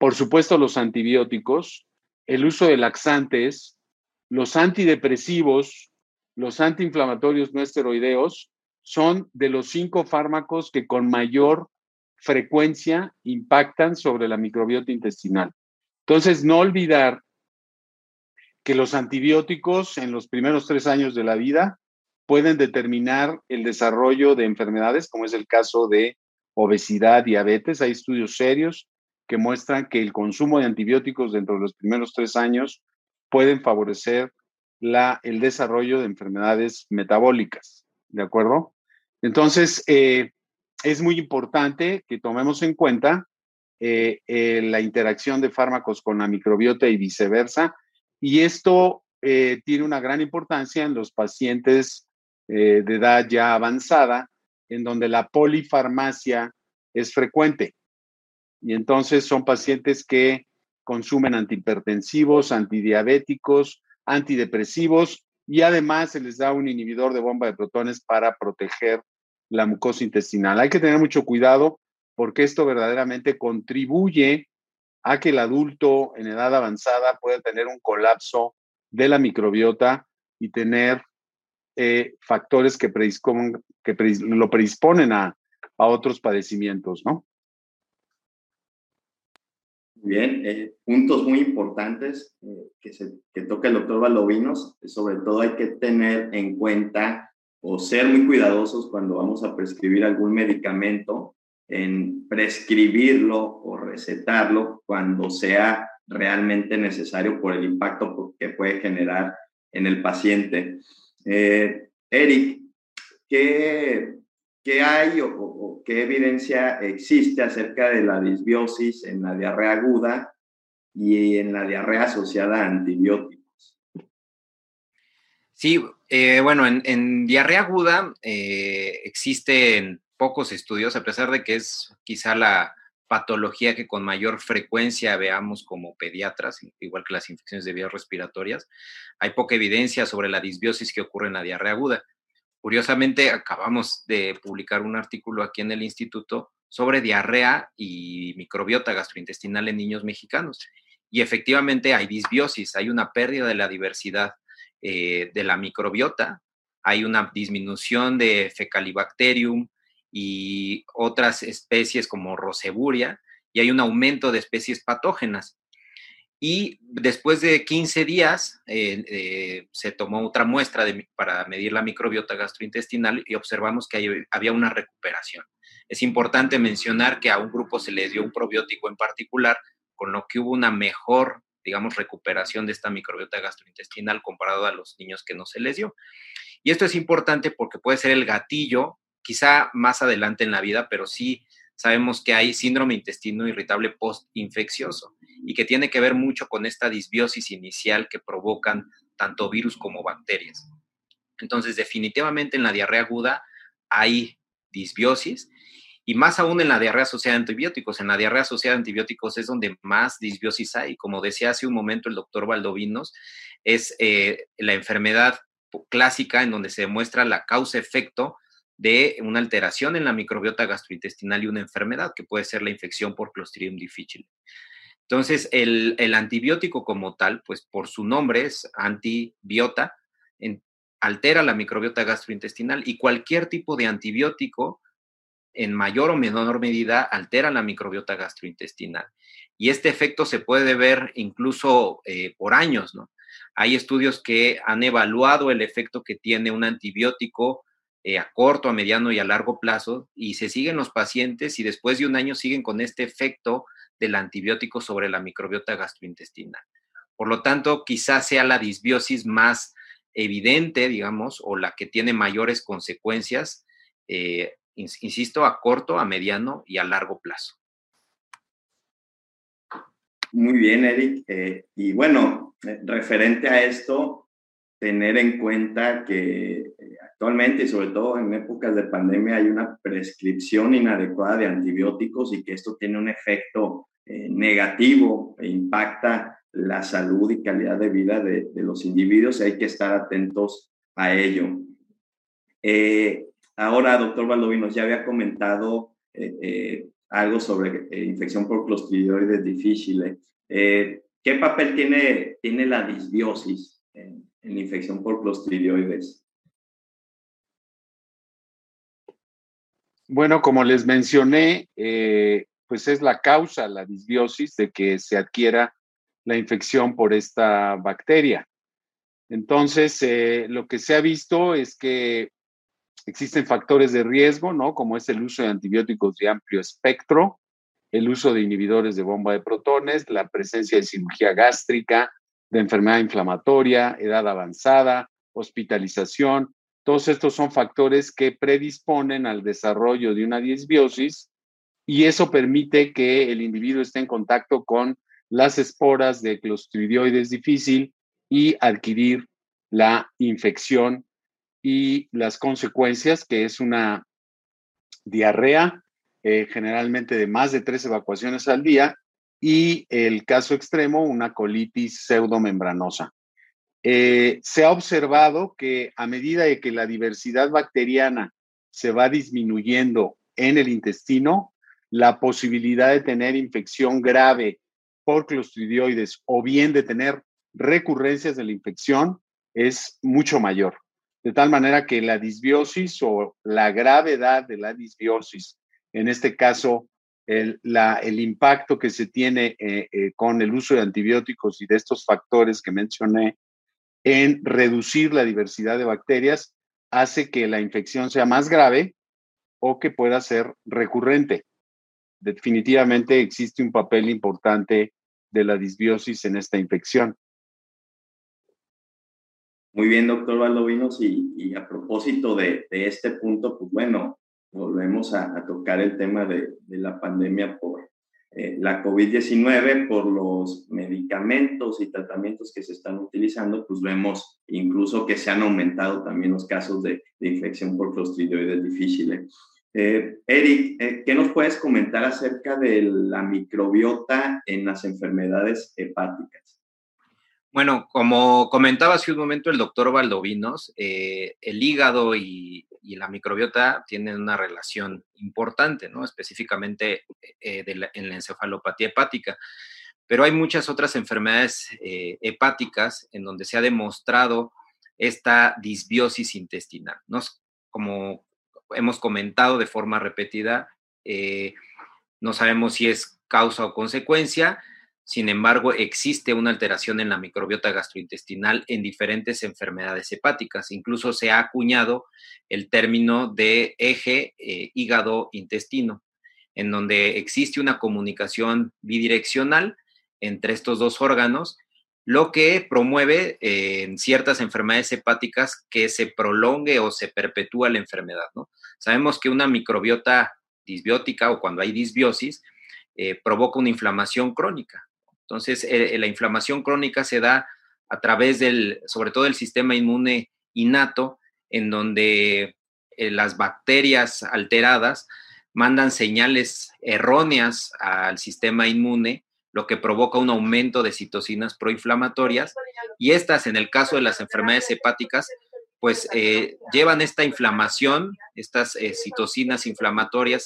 por supuesto los antibióticos, el uso de laxantes, los antidepresivos, los antiinflamatorios no esteroideos, son de los cinco fármacos que con mayor frecuencia impactan sobre la microbiota intestinal. Entonces, no olvidar que los antibióticos en los primeros tres años de la vida pueden determinar el desarrollo de enfermedades, como es el caso de obesidad, diabetes. Hay estudios serios que muestran que el consumo de antibióticos dentro de los primeros tres años pueden favorecer la, el desarrollo de enfermedades metabólicas, ¿de acuerdo? Entonces, eh, es muy importante que tomemos en cuenta eh, eh, la interacción de fármacos con la microbiota y viceversa, y esto tiene una gran importancia en los pacientes de edad ya avanzada, en donde la polifarmacia es frecuente. Y entonces son pacientes que consumen antihipertensivos, antidiabéticos, antidepresivos y además se les da un inhibidor de bomba de protones para proteger la mucosa intestinal. Hay que tener mucho cuidado porque esto verdaderamente contribuye a que el adulto en edad avanzada pueda tener un colapso de la microbiota y tener eh, factores que, que lo predisponen a, a otros padecimientos, ¿no? Bien, eh, puntos muy importantes eh, que, se, que toca el doctor Balovinos. Sobre todo hay que tener en cuenta o ser muy cuidadosos cuando vamos a prescribir algún medicamento en prescribirlo o recetarlo cuando sea realmente necesario por el impacto que puede generar en el paciente. Eh, Eric, ¿qué, ¿qué hay o, qué evidencia existe acerca de la disbiosis en la diarrea aguda y en la diarrea asociada a antibióticos? Sí, eh, bueno, en, diarrea aguda eh, existen pocos estudios, a pesar de que es quizá la patología que con mayor frecuencia veamos como pediatras, igual que las infecciones de vías respiratorias, hay poca evidencia sobre la disbiosis que ocurre en la diarrea aguda. Curiosamente, acabamos de publicar un artículo aquí en el instituto sobre diarrea y microbiota gastrointestinal en niños mexicanos. Y efectivamente hay disbiosis, hay una pérdida de la diversidad eh, de la microbiota, hay una disminución de Fecalibacterium y otras especies como Roseburia, y hay un aumento de especies patógenas. Y después de 15 días eh, eh, se tomó otra muestra para medir la microbiota gastrointestinal y observamos que había una recuperación. Es importante mencionar que a un grupo se le dio un probiótico en particular, con lo que hubo una mejor, digamos, recuperación de esta microbiota gastrointestinal comparado a los niños que no se les dio. Y esto es importante porque puede ser el gatillo, quizá más adelante en la vida, pero sí sabemos que hay síndrome intestino irritable postinfeccioso y que tiene que ver mucho con esta disbiosis inicial que provocan tanto virus como bacterias. Entonces, definitivamente en la diarrea aguda hay disbiosis y más aún en la diarrea asociada a antibióticos. En la diarrea asociada a antibióticos es donde más disbiosis hay. Como decía hace un momento el doctor Valdovinos, es eh, la enfermedad clásica en donde se demuestra la causa-efecto de una alteración en la microbiota gastrointestinal y una enfermedad, que puede ser la infección por Clostridium difficile. Entonces, el, antibiótico como tal, pues por su nombre es antibiota, altera la microbiota gastrointestinal y cualquier tipo de antibiótico en mayor o menor medida altera la microbiota gastrointestinal. Y este efecto se puede ver incluso eh, por años, ¿no? Hay estudios que han evaluado el efecto que tiene un antibiótico eh, a corto, a mediano y a largo plazo y se siguen los pacientes y después de un año siguen con este efecto del antibiótico sobre la microbiota gastrointestinal. Por lo tanto, quizás sea la disbiosis más evidente, digamos, o la que tiene mayores consecuencias, eh, insisto, a corto, a mediano y a largo plazo. Muy bien, Eric. Eh, y bueno, referente a esto, tener en cuenta que actualmente y sobre todo en épocas de pandemia hay una prescripción inadecuada de antibióticos y que esto tiene un efecto negativo e impacta la salud y calidad de vida de, los individuos y hay que estar atentos a ello. Eh, ahora, doctor Valdovinos, ya había comentado eh, eh, algo sobre infección por clostridioides difícil. ¿Qué papel tiene, tiene la disbiosis en la infección por clostridioides? Bueno, como les mencioné, pues es la causa, la disbiosis, de que se adquiera la infección por esta bacteria. Entonces, eh, lo que se ha visto es que existen factores de riesgo, ¿no? Como es el uso de antibióticos de amplio espectro, el uso de inhibidores de bomba de protones, la presencia de cirugía gástrica, de enfermedad inflamatoria, edad avanzada, hospitalización. Todos estos son factores que predisponen al desarrollo de una disbiosis y eso permite que el individuo esté en contacto con las esporas de clostridioides difícil y adquirir la infección y las consecuencias, que es una diarrea, eh, generalmente de más de tres evacuaciones al día, y el caso extremo, una colitis pseudomembranosa. Eh, se ha observado que a medida de que la diversidad bacteriana se va disminuyendo en el intestino, la posibilidad de tener infección grave por clostridioides o bien de tener recurrencias de la infección es mucho mayor. De tal manera que la disbiosis o la gravedad de la disbiosis, en este caso, el, el impacto que se tiene eh, eh, con el uso de antibióticos y de estos factores que mencioné en reducir la diversidad de bacterias, hace que la infección sea más grave o que pueda ser recurrente. Definitivamente existe un papel importante de la disbiosis en esta infección. Muy bien, doctor Valdovinos, y, a propósito de, este punto, pues bueno, volvemos a, tocar el tema de, la pandemia por eh, la COVID-19, por los medicamentos y tratamientos que se están utilizando, pues vemos incluso que se han aumentado también los casos de, infección por clostridioides difíciles. Eh, Eric, eh, ¿qué nos puedes comentar acerca de la microbiota en las enfermedades hepáticas? Bueno, como comentaba hace un momento el doctor Valdovinos, eh, el hígado y, la microbiota tienen una relación importante, ¿no? Específicamente en la encefalopatía hepática. Pero hay muchas otras enfermedades hepáticas en donde se ha demostrado esta disbiosis intestinal, ¿no? Como hemos comentado de forma repetida, eh, no sabemos si es causa o consecuencia, sin embargo, existe una alteración en la microbiota gastrointestinal en diferentes enfermedades hepáticas. Incluso se ha acuñado el término de eje eh, hígado-intestino, en donde existe una comunicación bidireccional entre estos dos órganos lo que promueve eh, en ciertas enfermedades hepáticas que se prolongue o se perpetúa la enfermedad. Sabemos que una microbiota disbiótica o cuando hay disbiosis eh, provoca una inflamación crónica. Entonces, eh, la inflamación crónica se da a través del, sobre todo del sistema inmune innato, en donde eh, las bacterias alteradas mandan señales erróneas al sistema inmune, lo que provoca un aumento de citocinas proinflamatorias. Y estas, en el caso de las enfermedades hepáticas, pues eh, llevan esta inflamación, estas citocinas inflamatorias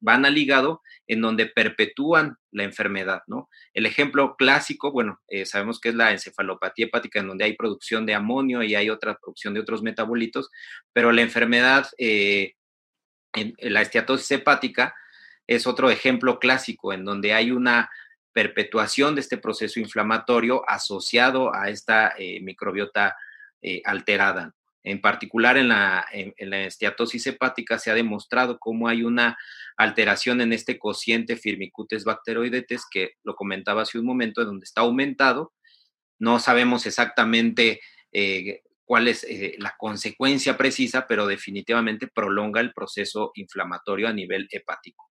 van al hígado en donde perpetúan la enfermedad, ¿no? El ejemplo clásico, bueno, eh, sabemos que es la encefalopatía hepática en donde hay producción de amonio y hay otra producción de otros metabolitos, pero la enfermedad, en, la esteatosis hepática es otro ejemplo clásico en donde hay una perpetuación de este proceso inflamatorio asociado a esta microbiota alterada. En particular, en la, en, la esteatosis hepática se ha demostrado cómo hay una alteración en este cociente firmicutes bacteroidetes, que lo comentaba hace un momento, donde está aumentado. No sabemos exactamente eh, cuál es eh, la consecuencia precisa, pero definitivamente prolonga el proceso inflamatorio a nivel hepático.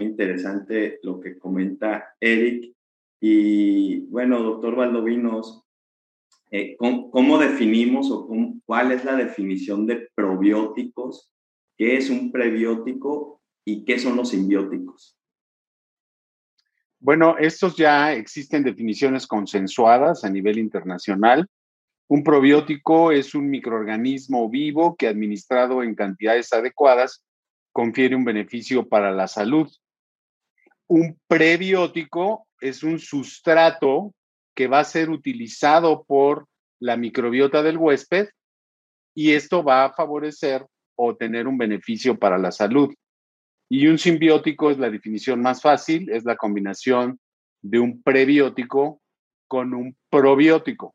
Interesante lo que comenta Eric. Y bueno, doctor Valdovinos, eh, ¿cómo, definimos o cuál es la definición de probióticos? ¿Qué es un prebiótico y qué son los simbióticos? Bueno, estos ya existen definiciones consensuadas a nivel internacional. Un probiótico es un microorganismo vivo que administrado en cantidades adecuadas confiere un beneficio para la salud. Un prebiótico es un sustrato que va a ser utilizado por la microbiota del huésped y esto va a favorecer o tener un beneficio para la salud. Y un simbiótico es la definición más fácil, es la combinación de un prebiótico con un probiótico.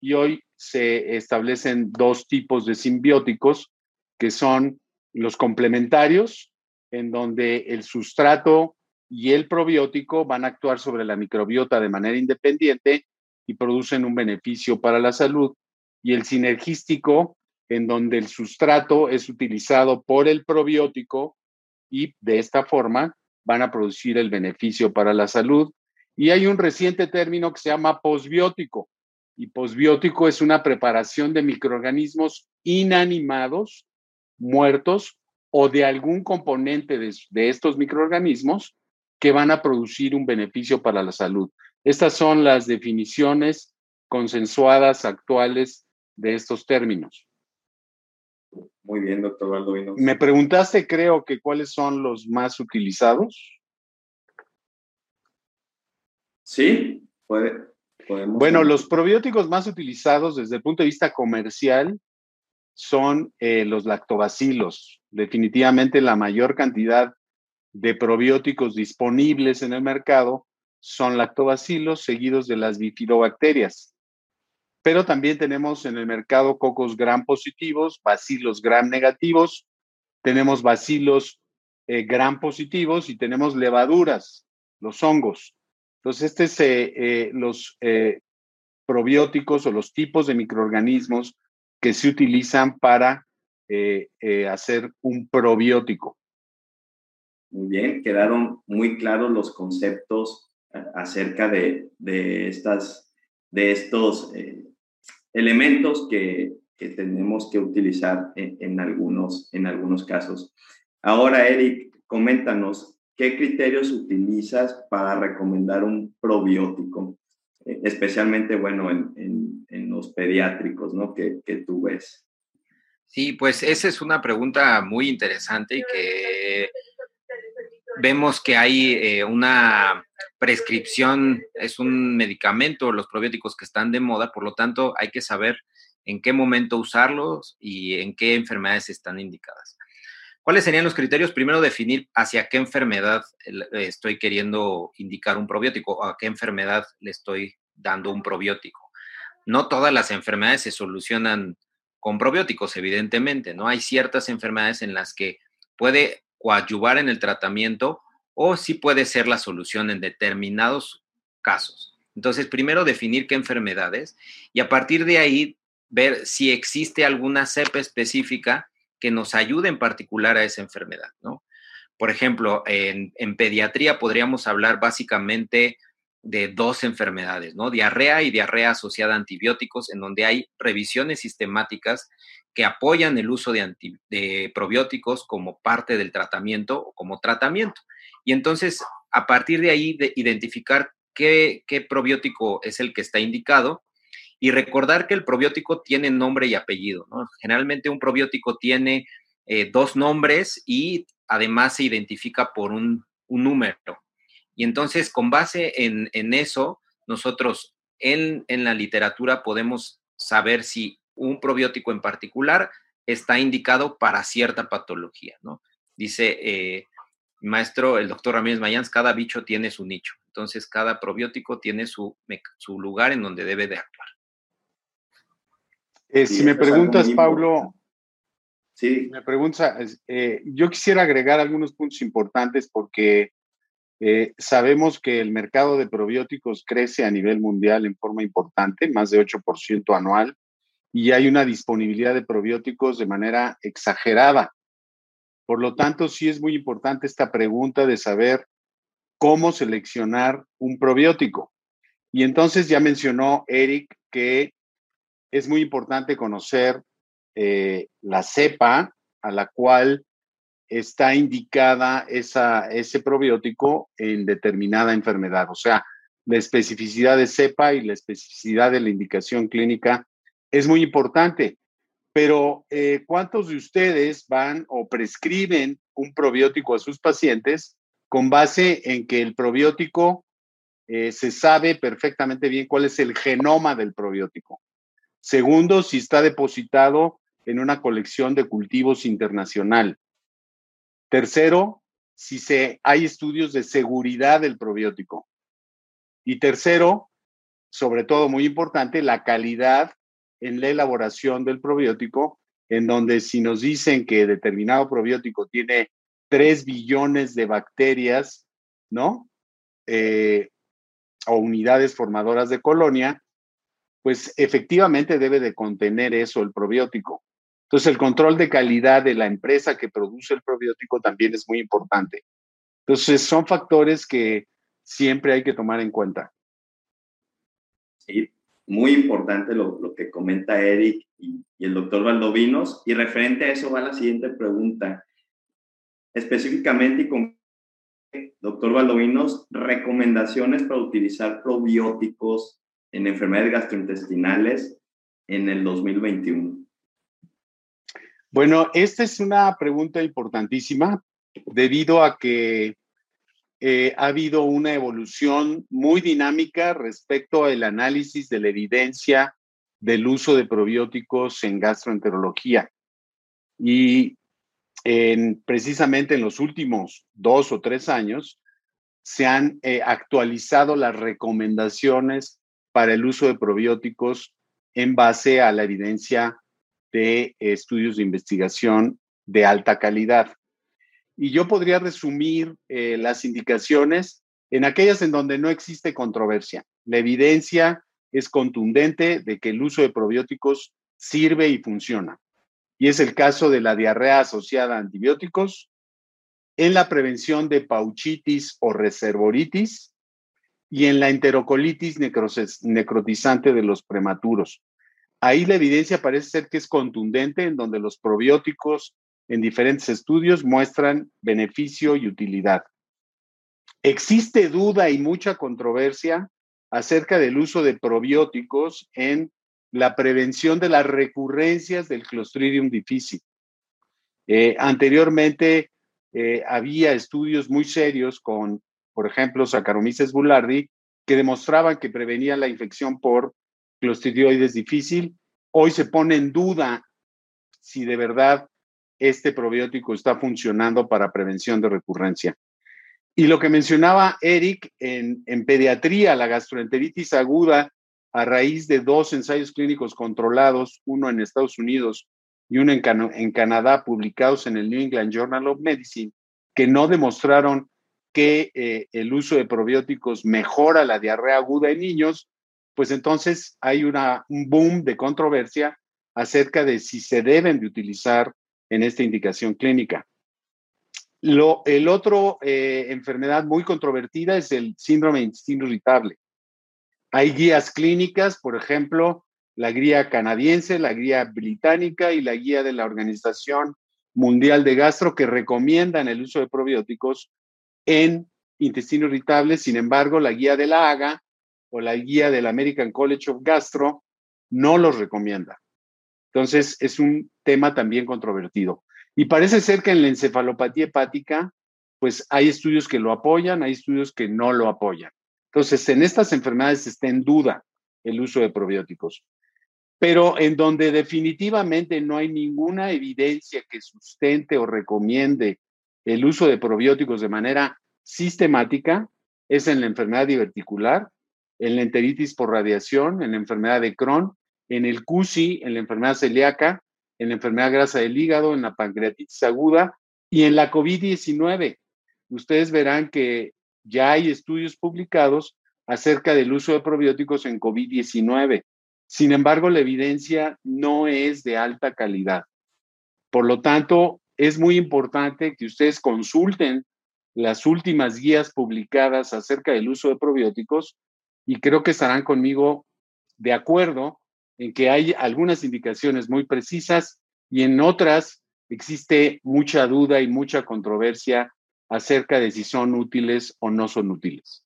Y hoy se establecen dos tipos de simbióticos que son los complementarios, en donde el sustrato y el probiótico van a actuar sobre la microbiota de manera independiente y producen un beneficio para la salud. Y el sinergístico, en donde el sustrato es utilizado por el probiótico y de esta forma van a producir el beneficio para la salud. Y hay un reciente término que se llama posbiótico. Y posbiótico es una preparación de microorganismos inanimados, muertos o de algún componente de, de estos microorganismos que van a producir un beneficio para la salud. Estas son las definiciones consensuadas actuales de estos términos. Muy bien, doctor Baldovino. Me preguntaste, creo que cuáles son los más utilizados. Sí, puede, podemos. Bueno, los probióticos más utilizados desde el punto de vista comercial son eh, los lactobacilos. Definitivamente la mayor cantidad de probióticos disponibles en el mercado son lactobacilos seguidos de las bifidobacterias. Pero también tenemos en el mercado cocos gram positivos, bacilos gram negativos, tenemos bacilos eh, gram positivos y tenemos levaduras, los hongos. Entonces, este es eh, eh, los probióticos o los tipos de microorganismos que se utilizan para hacer un probiótico. Muy bien, quedaron muy claros los conceptos acerca de, estas, de estos eh, elementos que, tenemos que utilizar en, algunos, en algunos casos. Ahora, Eric, coméntanos, ¿qué criterios utilizas para recomendar un probiótico? Eh, especialmente, bueno, en, los pediátricos, ¿no? Que, que tú ves. Sí, pues esa es una pregunta muy interesante y que vemos que hay eh, una prescripción, es un medicamento, los probióticos que están de moda, por lo tanto hay que saber en qué momento usarlos y en qué enfermedades están indicadas. ¿Cuáles serían los criterios? Primero, definir hacia qué enfermedad estoy queriendo indicar un probiótico o a qué enfermedad le estoy dando un probiótico. No todas las enfermedades se solucionan con probióticos, evidentemente, ¿no? Hay ciertas enfermedades en las que puede coadyuvar en el tratamiento o sí puede ser la solución en determinados casos. Entonces, primero definir qué enfermedades y a partir de ahí ver si existe alguna cepa específica que nos ayude en particular a esa enfermedad, ¿no? Por ejemplo, en, pediatría podríamos hablar básicamente de dos enfermedades, ¿no? Diarrea y diarrea asociada a antibióticos, en donde hay revisiones sistemáticas que apoyan el uso de, probióticos como parte del tratamiento o como tratamiento. Y entonces, a partir de ahí, de identificar qué, probiótico es el que está indicado y recordar que el probiótico tiene nombre y apellido. Generalmente un probiótico tiene eh, dos nombres y además se identifica por un, número. Y entonces, con base en, eso, nosotros en, en, la literatura podemos saber si un probiótico en particular está indicado para cierta patología, ¿no? Dice eh, maestro, el doctor Ramírez Mayans, cada bicho tiene su nicho. Entonces, cada probiótico tiene su, su lugar en donde debe de actuar. Eh, si me preguntas, Pablo, sí. me preguntas, eh, yo quisiera agregar algunos puntos importantes porque sabemos que el mercado de probióticos crece a nivel mundial en forma importante, más de 8% anual y hay una disponibilidad de probióticos de manera exagerada. Por lo tanto, sí es muy importante esta pregunta de saber cómo seleccionar un probiótico. Y entonces ya mencionó Eric que es muy importante conocer eh, la cepa a la cual está indicada esa, ese probiótico en determinada enfermedad. O sea, la especificidad de cepa y la especificidad de la indicación clínica es muy importante. Pero, eh, ¿cuántos de ustedes van o prescriben un probiótico a sus pacientes con base en que el probiótico eh, se sabe perfectamente bien cuál es el genoma del probiótico? Segundo, si está depositado en una colección de cultivos internacional. Tercero, si se, hay estudios de seguridad del probiótico. Y tercero, sobre todo muy importante, la calidad en la elaboración del probiótico, en donde si nos dicen que determinado probiótico tiene 3 billones de bacterias, ¿no? Eh, o unidades formadoras de colonia, pues efectivamente debe de contener eso el probiótico. Entonces, el control de calidad de la empresa que produce el probiótico también es muy importante. Entonces, son factores que siempre hay que tomar en cuenta. Sí, muy importante lo, que comenta Eric y, el doctor Valdovinos. Y referente a eso va la siguiente pregunta. Específicamente y con doctor Valdovinos, recomendaciones para utilizar probióticos en enfermedades gastrointestinales en el 2021. Bueno, esta es una pregunta importantísima debido a que eh, ha habido una evolución muy dinámica respecto al análisis de la evidencia del uso de probióticos en gastroenterología. Y precisamente en los últimos dos o tres años se han eh, actualizado las recomendaciones para el uso de probióticos en base a la evidencia de estudios de investigación de alta calidad. Y yo podría resumir eh, las indicaciones en aquellas en donde no existe controversia. La evidencia es contundente de que el uso de probióticos sirve y funciona. Y es el caso de la diarrea asociada a antibióticos, en la prevención de pauchitis o reservoritis y en la enterocolitis necrotizante de los prematuros. Ahí la evidencia parece ser que es contundente en donde los probióticos en diferentes estudios muestran beneficio y utilidad. Existe duda y mucha controversia acerca del uso de probióticos en la prevención de las recurrencias del Clostridium difficile. Eh, anteriormente eh, había estudios muy serios con, por ejemplo, Saccharomyces boulardii, que demostraban que prevenía la infección por Clostridioides difícil. Hoy se pone en duda si de verdad este probiótico está funcionando para prevención de recurrencia. Y lo que mencionaba Eric, en, pediatría, la gastroenteritis aguda, a raíz de dos ensayos clínicos controlados, uno en Estados Unidos y uno en, Canadá, publicados en el New England Journal of Medicine, que no demostraron que eh, el uso de probióticos mejora la diarrea aguda en niños, pues entonces hay un boom de controversia acerca de si se deben de utilizar en esta indicación clínica. Lo, el otro eh, enfermedad muy controvertida es el síndrome de intestino irritable. Hay guías clínicas, por ejemplo, la guía canadiense, la guía británica y la guía de la Organización Mundial de Gastro que recomiendan el uso de probióticos en intestino irritable. Sin embargo, la guía de la AGA o la guía del American College of Gastro no los recomienda. Entonces, es un tema también controvertido. Y parece ser que en la encefalopatía hepática, pues hay estudios que lo apoyan, hay estudios que no lo apoyan. Entonces, en estas enfermedades está en duda el uso de probióticos. Pero en donde definitivamente no hay ninguna evidencia que sustente o recomiende el uso de probióticos de manera sistemática es en la enfermedad diverticular, en la enteritis por radiación, en la enfermedad de Crohn, en el CUSI, en la enfermedad celíaca, en la enfermedad grasa del hígado, en la pancreatitis aguda y en la COVID-19. Ustedes verán que ya hay estudios publicados acerca del uso de probióticos en COVID-19. Sin embargo, la evidencia no es de alta calidad. Por lo tanto, es muy importante que ustedes consulten las últimas guías publicadas acerca del uso de probióticos y creo que estarán conmigo de acuerdo en que hay algunas indicaciones muy precisas y en otras existe mucha duda y mucha controversia acerca de si son útiles o no son útiles.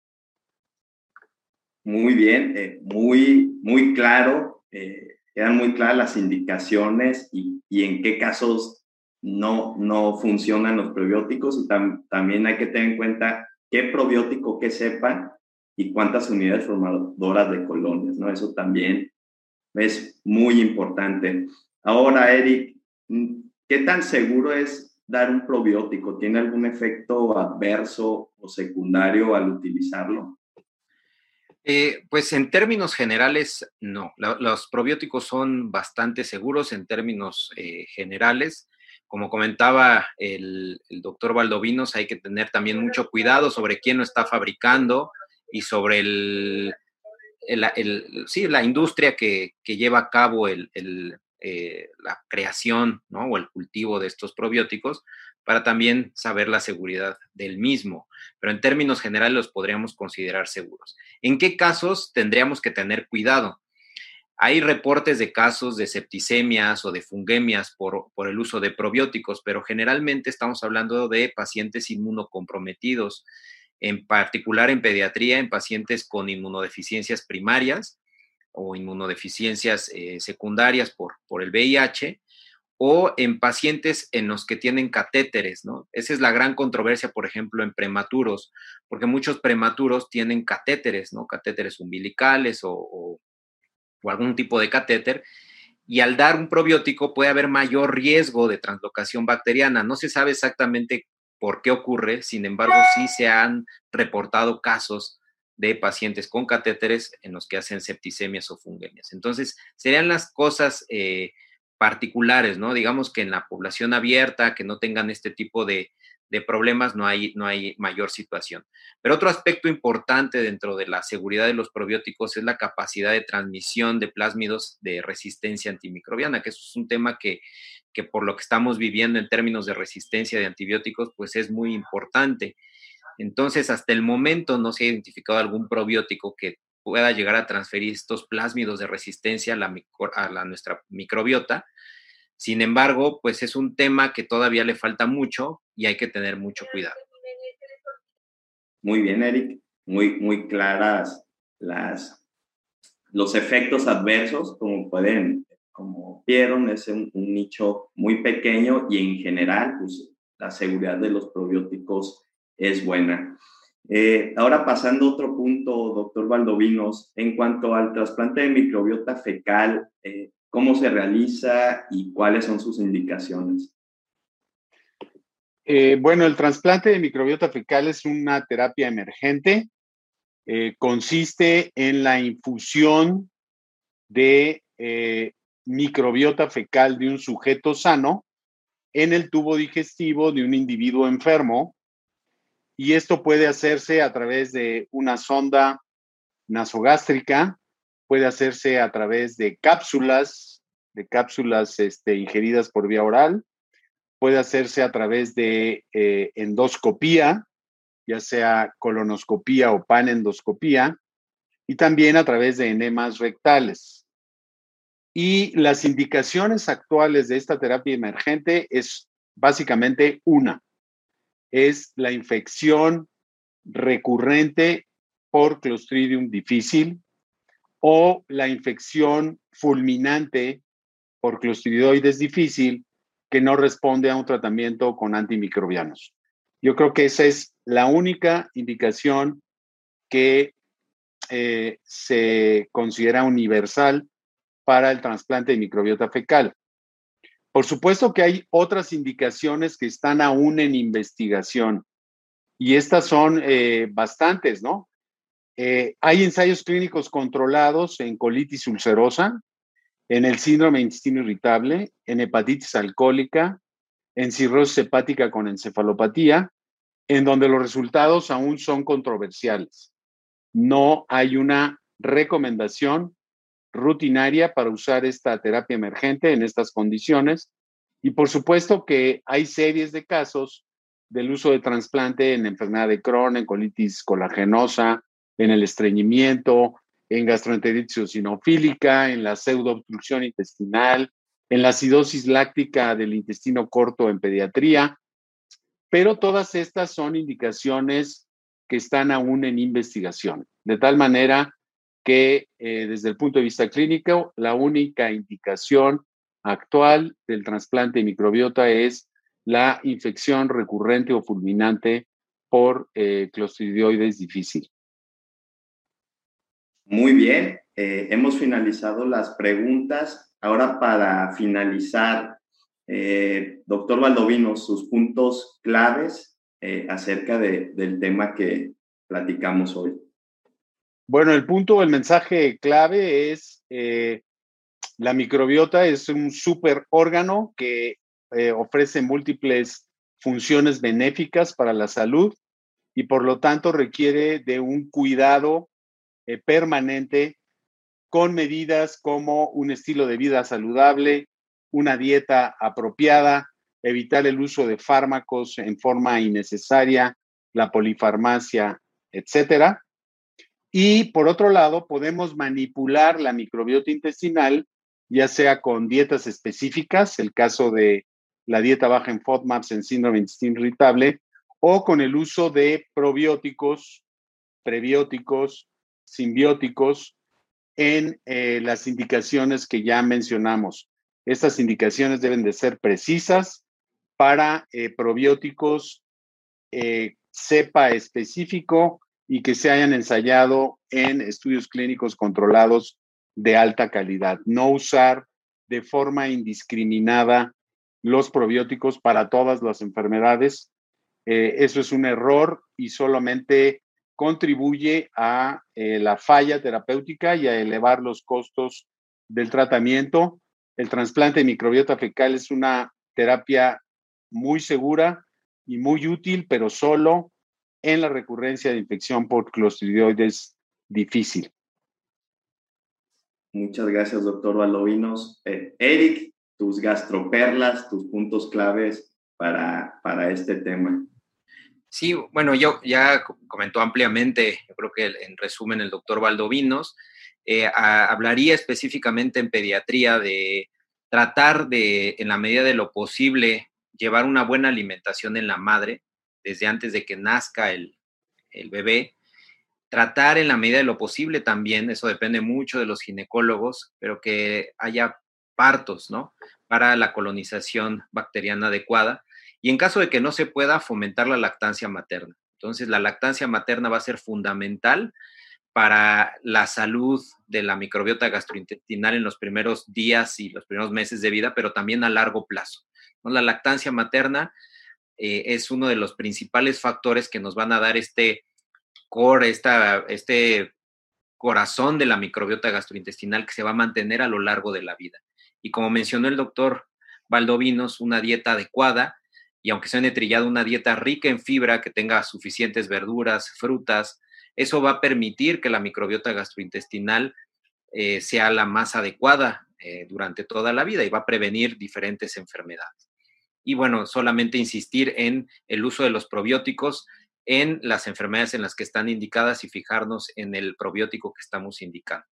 Muy bien, eh, muy, muy claro. Eh, eran muy claras las indicaciones y, y en qué casos no, no funcionan los probióticos y también hay que tener en cuenta qué probiótico que sepan y cuántas unidades formadoras de colonias, ¿no? Eso también es muy importante. Ahora, Eric, ¿qué tan seguro es dar un probiótico? ¿Tiene algún efecto adverso o secundario al utilizarlo? Eh, pues en términos generales, no. los probióticos son bastante seguros en términos eh, generales como comentaba el, doctor Valdovinos, hay que tener también mucho cuidado sobre quién lo está fabricando y sobre el, sí, la industria que, lleva a cabo el, eh, la creación o el cultivo de estos probióticos para también saber la seguridad del mismo. Pero en términos generales los podríamos considerar seguros. ¿En qué casos tendríamos que tener cuidado? Hay reportes de casos de septicemias o de fungemias por, el uso de probióticos, pero generalmente estamos hablando de pacientes inmunocomprometidos, en particular en pediatría, en pacientes con inmunodeficiencias primarias o inmunodeficiencias eh, secundarias por, por el VIH, o en pacientes en los que tienen catéteres, ¿no? Esa es la gran controversia, por ejemplo, en prematuros, porque muchos prematuros tienen catéteres, ¿no? Catéteres umbilicales o o algún tipo de catéter, y al dar un probiótico puede haber mayor riesgo de translocación bacteriana. No se sabe exactamente por qué ocurre, sin embargo, sí se han reportado casos de pacientes con catéteres en los que hacen septicemias o fungemias. Entonces, serían las cosas eh, particulares, ¿no? Digamos que en la población abierta, que no tengan este tipo de, de problemas no hay, no hay mayor situación. Pero otro aspecto importante dentro de la seguridad de los probióticos es la capacidad de transmisión de plásmidos de resistencia antimicrobiana, que eso es un tema que, que por lo que estamos viviendo en términos de resistencia de antibióticos, pues es muy importante. Entonces, hasta el momento no se ha identificado algún probiótico que pueda llegar a transferir estos plásmidos de resistencia a, la, nuestra microbiota, sin embargo, pues es un tema que todavía le falta mucho y hay que tener mucho cuidado. Muy bien, Eric. Muy, muy claras las, los efectos adversos, como pueden, como vieron, es un, nicho muy pequeño y en general, pues la seguridad de los probióticos es buena. Eh, ahora pasando a otro punto, doctor Valdovinos, en cuanto al trasplante de microbiota fecal, eh, cómo se realiza y cuáles son sus indicaciones. Eh, bueno, el trasplante de microbiota fecal es una terapia emergente. Consiste en la infusión de microbiota fecal de un sujeto sano en el tubo digestivo de un individuo enfermo. Y esto puede hacerse a través de una sonda nasogástrica puede hacerse a través de cápsulas, de cápsulas este, ingeridas por vía oral, puede hacerse a través de eh, endoscopía, ya sea colonoscopía o panendoscopía, y también a través de enemas rectales. Y las indicaciones actuales de esta terapia emergente es básicamente una, es la infección recurrente por Clostridium difícil o la infección fulminante por Clostridioides difícil que no responde a un tratamiento con antimicrobianos. Yo creo que esa es la única indicación que eh, se considera universal para el trasplante de microbiota fecal. Por supuesto que hay otras indicaciones que están aún en investigación y estas son eh, bastantes, ¿no? Eh, hay ensayos clínicos controlados en colitis ulcerosa, en el síndrome de intestino irritable, en hepatitis alcohólica, en cirrosis hepática con encefalopatía, en donde los resultados aún son controversiales. No hay una recomendación rutinaria para usar esta terapia emergente en estas condiciones. Y por supuesto que hay series de casos del uso de trasplante en enfermedad de Crohn, en colitis colagenosa, en el estreñimiento, en gastroenteritis eosinofílica, en la pseudoobstrucción intestinal, en la acidosis láctica del intestino corto en pediatría. Pero todas estas son indicaciones que están aún en investigación, de tal manera que eh, desde el punto de vista clínico, la única indicación actual del trasplante de microbiota es la infección recurrente o fulminante por eh, clostridioides difícil. Muy bien, eh, hemos finalizado las preguntas. Ahora para finalizar, doctor Valdovino, sus puntos claves acerca del tema que platicamos hoy. Bueno, el punto, el mensaje clave es eh, la microbiota es un super órgano que eh, ofrece múltiples funciones benéficas para la salud y por lo tanto requiere de un cuidado eh, permanente con medidas como un estilo de vida saludable, una dieta apropiada, evitar el uso de fármacos en forma innecesaria, la polifarmacia, etcétera. Y por otro lado, podemos manipular la microbiota intestinal, ya sea con dietas específicas, el caso de la dieta baja en FODMAPs en síndrome intestino irritable, o con el uso de probióticos, prebióticos, simbióticos en eh, las indicaciones que ya mencionamos. Estas indicaciones deben de ser precisas para eh, probióticos eh, cepa específico y que se hayan ensayado en estudios clínicos controlados de alta calidad. No usar de forma indiscriminada los probióticos para todas las enfermedades. Eh, eso es un error y solamente contribuye a eh, la falla terapéutica y a elevar los costos del tratamiento. El trasplante de microbiota fecal es una terapia muy segura y muy útil, pero solo en la recurrencia de infección por clostridioides difícil. Muchas gracias, doctor Valdovinos. Eh, Eric, tus gastroperlas, tus puntos claves para, para este tema. Sí, bueno, yo ya comentó ampliamente, yo creo que en resumen el doctor Valdovinos, eh, hablaría específicamente en pediatría de tratar de, en la medida de lo posible, llevar una buena alimentación en la madre, desde antes de que nazca el, bebé. Tratar en la medida de lo posible también, eso depende mucho de los ginecólogos, pero que haya partos, ¿no? Para la colonización bacteriana adecuada. Y en caso de que no se pueda, fomentar la lactancia materna. Entonces, la lactancia materna va a ser fundamental para la salud de la microbiota gastrointestinal en los primeros días y los primeros meses de vida, pero también a largo plazo. La lactancia materna eh, es uno de los principales factores que nos van a dar este core, este corazón de la microbiota gastrointestinal que se va a mantener a lo largo de la vida. Y como mencionó el doctor Valdovinos, una dieta adecuada, y aunque sea trillado, una dieta rica en fibra, que tenga suficientes verduras, frutas, eso va a permitir que la microbiota gastrointestinal eh, sea la más adecuada eh, durante toda la vida y va a prevenir diferentes enfermedades. Y bueno, solamente insistir en el uso de los probióticos en las enfermedades en las que están indicadas y fijarnos en el probiótico que estamos indicando.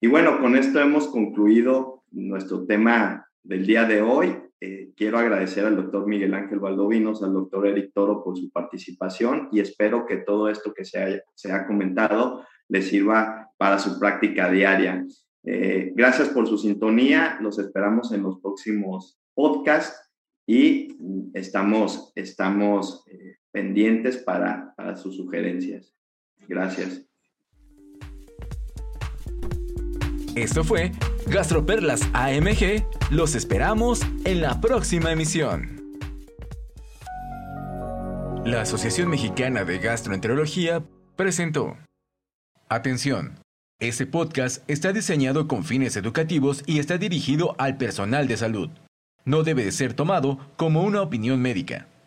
Y bueno, con esto hemos concluido nuestro tema del día de hoy. Eh, quiero agradecer al doctor Miguel Ángel Valdovinos, al doctor Eric Toro por su participación y espero que todo esto que se, se ha comentado les sirva para su práctica diaria. Eh, gracias por su sintonía, los esperamos en los próximos podcasts y estamos, estamos eh, pendientes para, para sus sugerencias. Gracias. Esto fue Gastroperlas AMG. Los esperamos en la próxima emisión. La Asociación Mexicana de Gastroenterología presentó. Atención. Este podcast está diseñado con fines educativos y está dirigido al personal de salud. No debe de ser tomado como una opinión médica.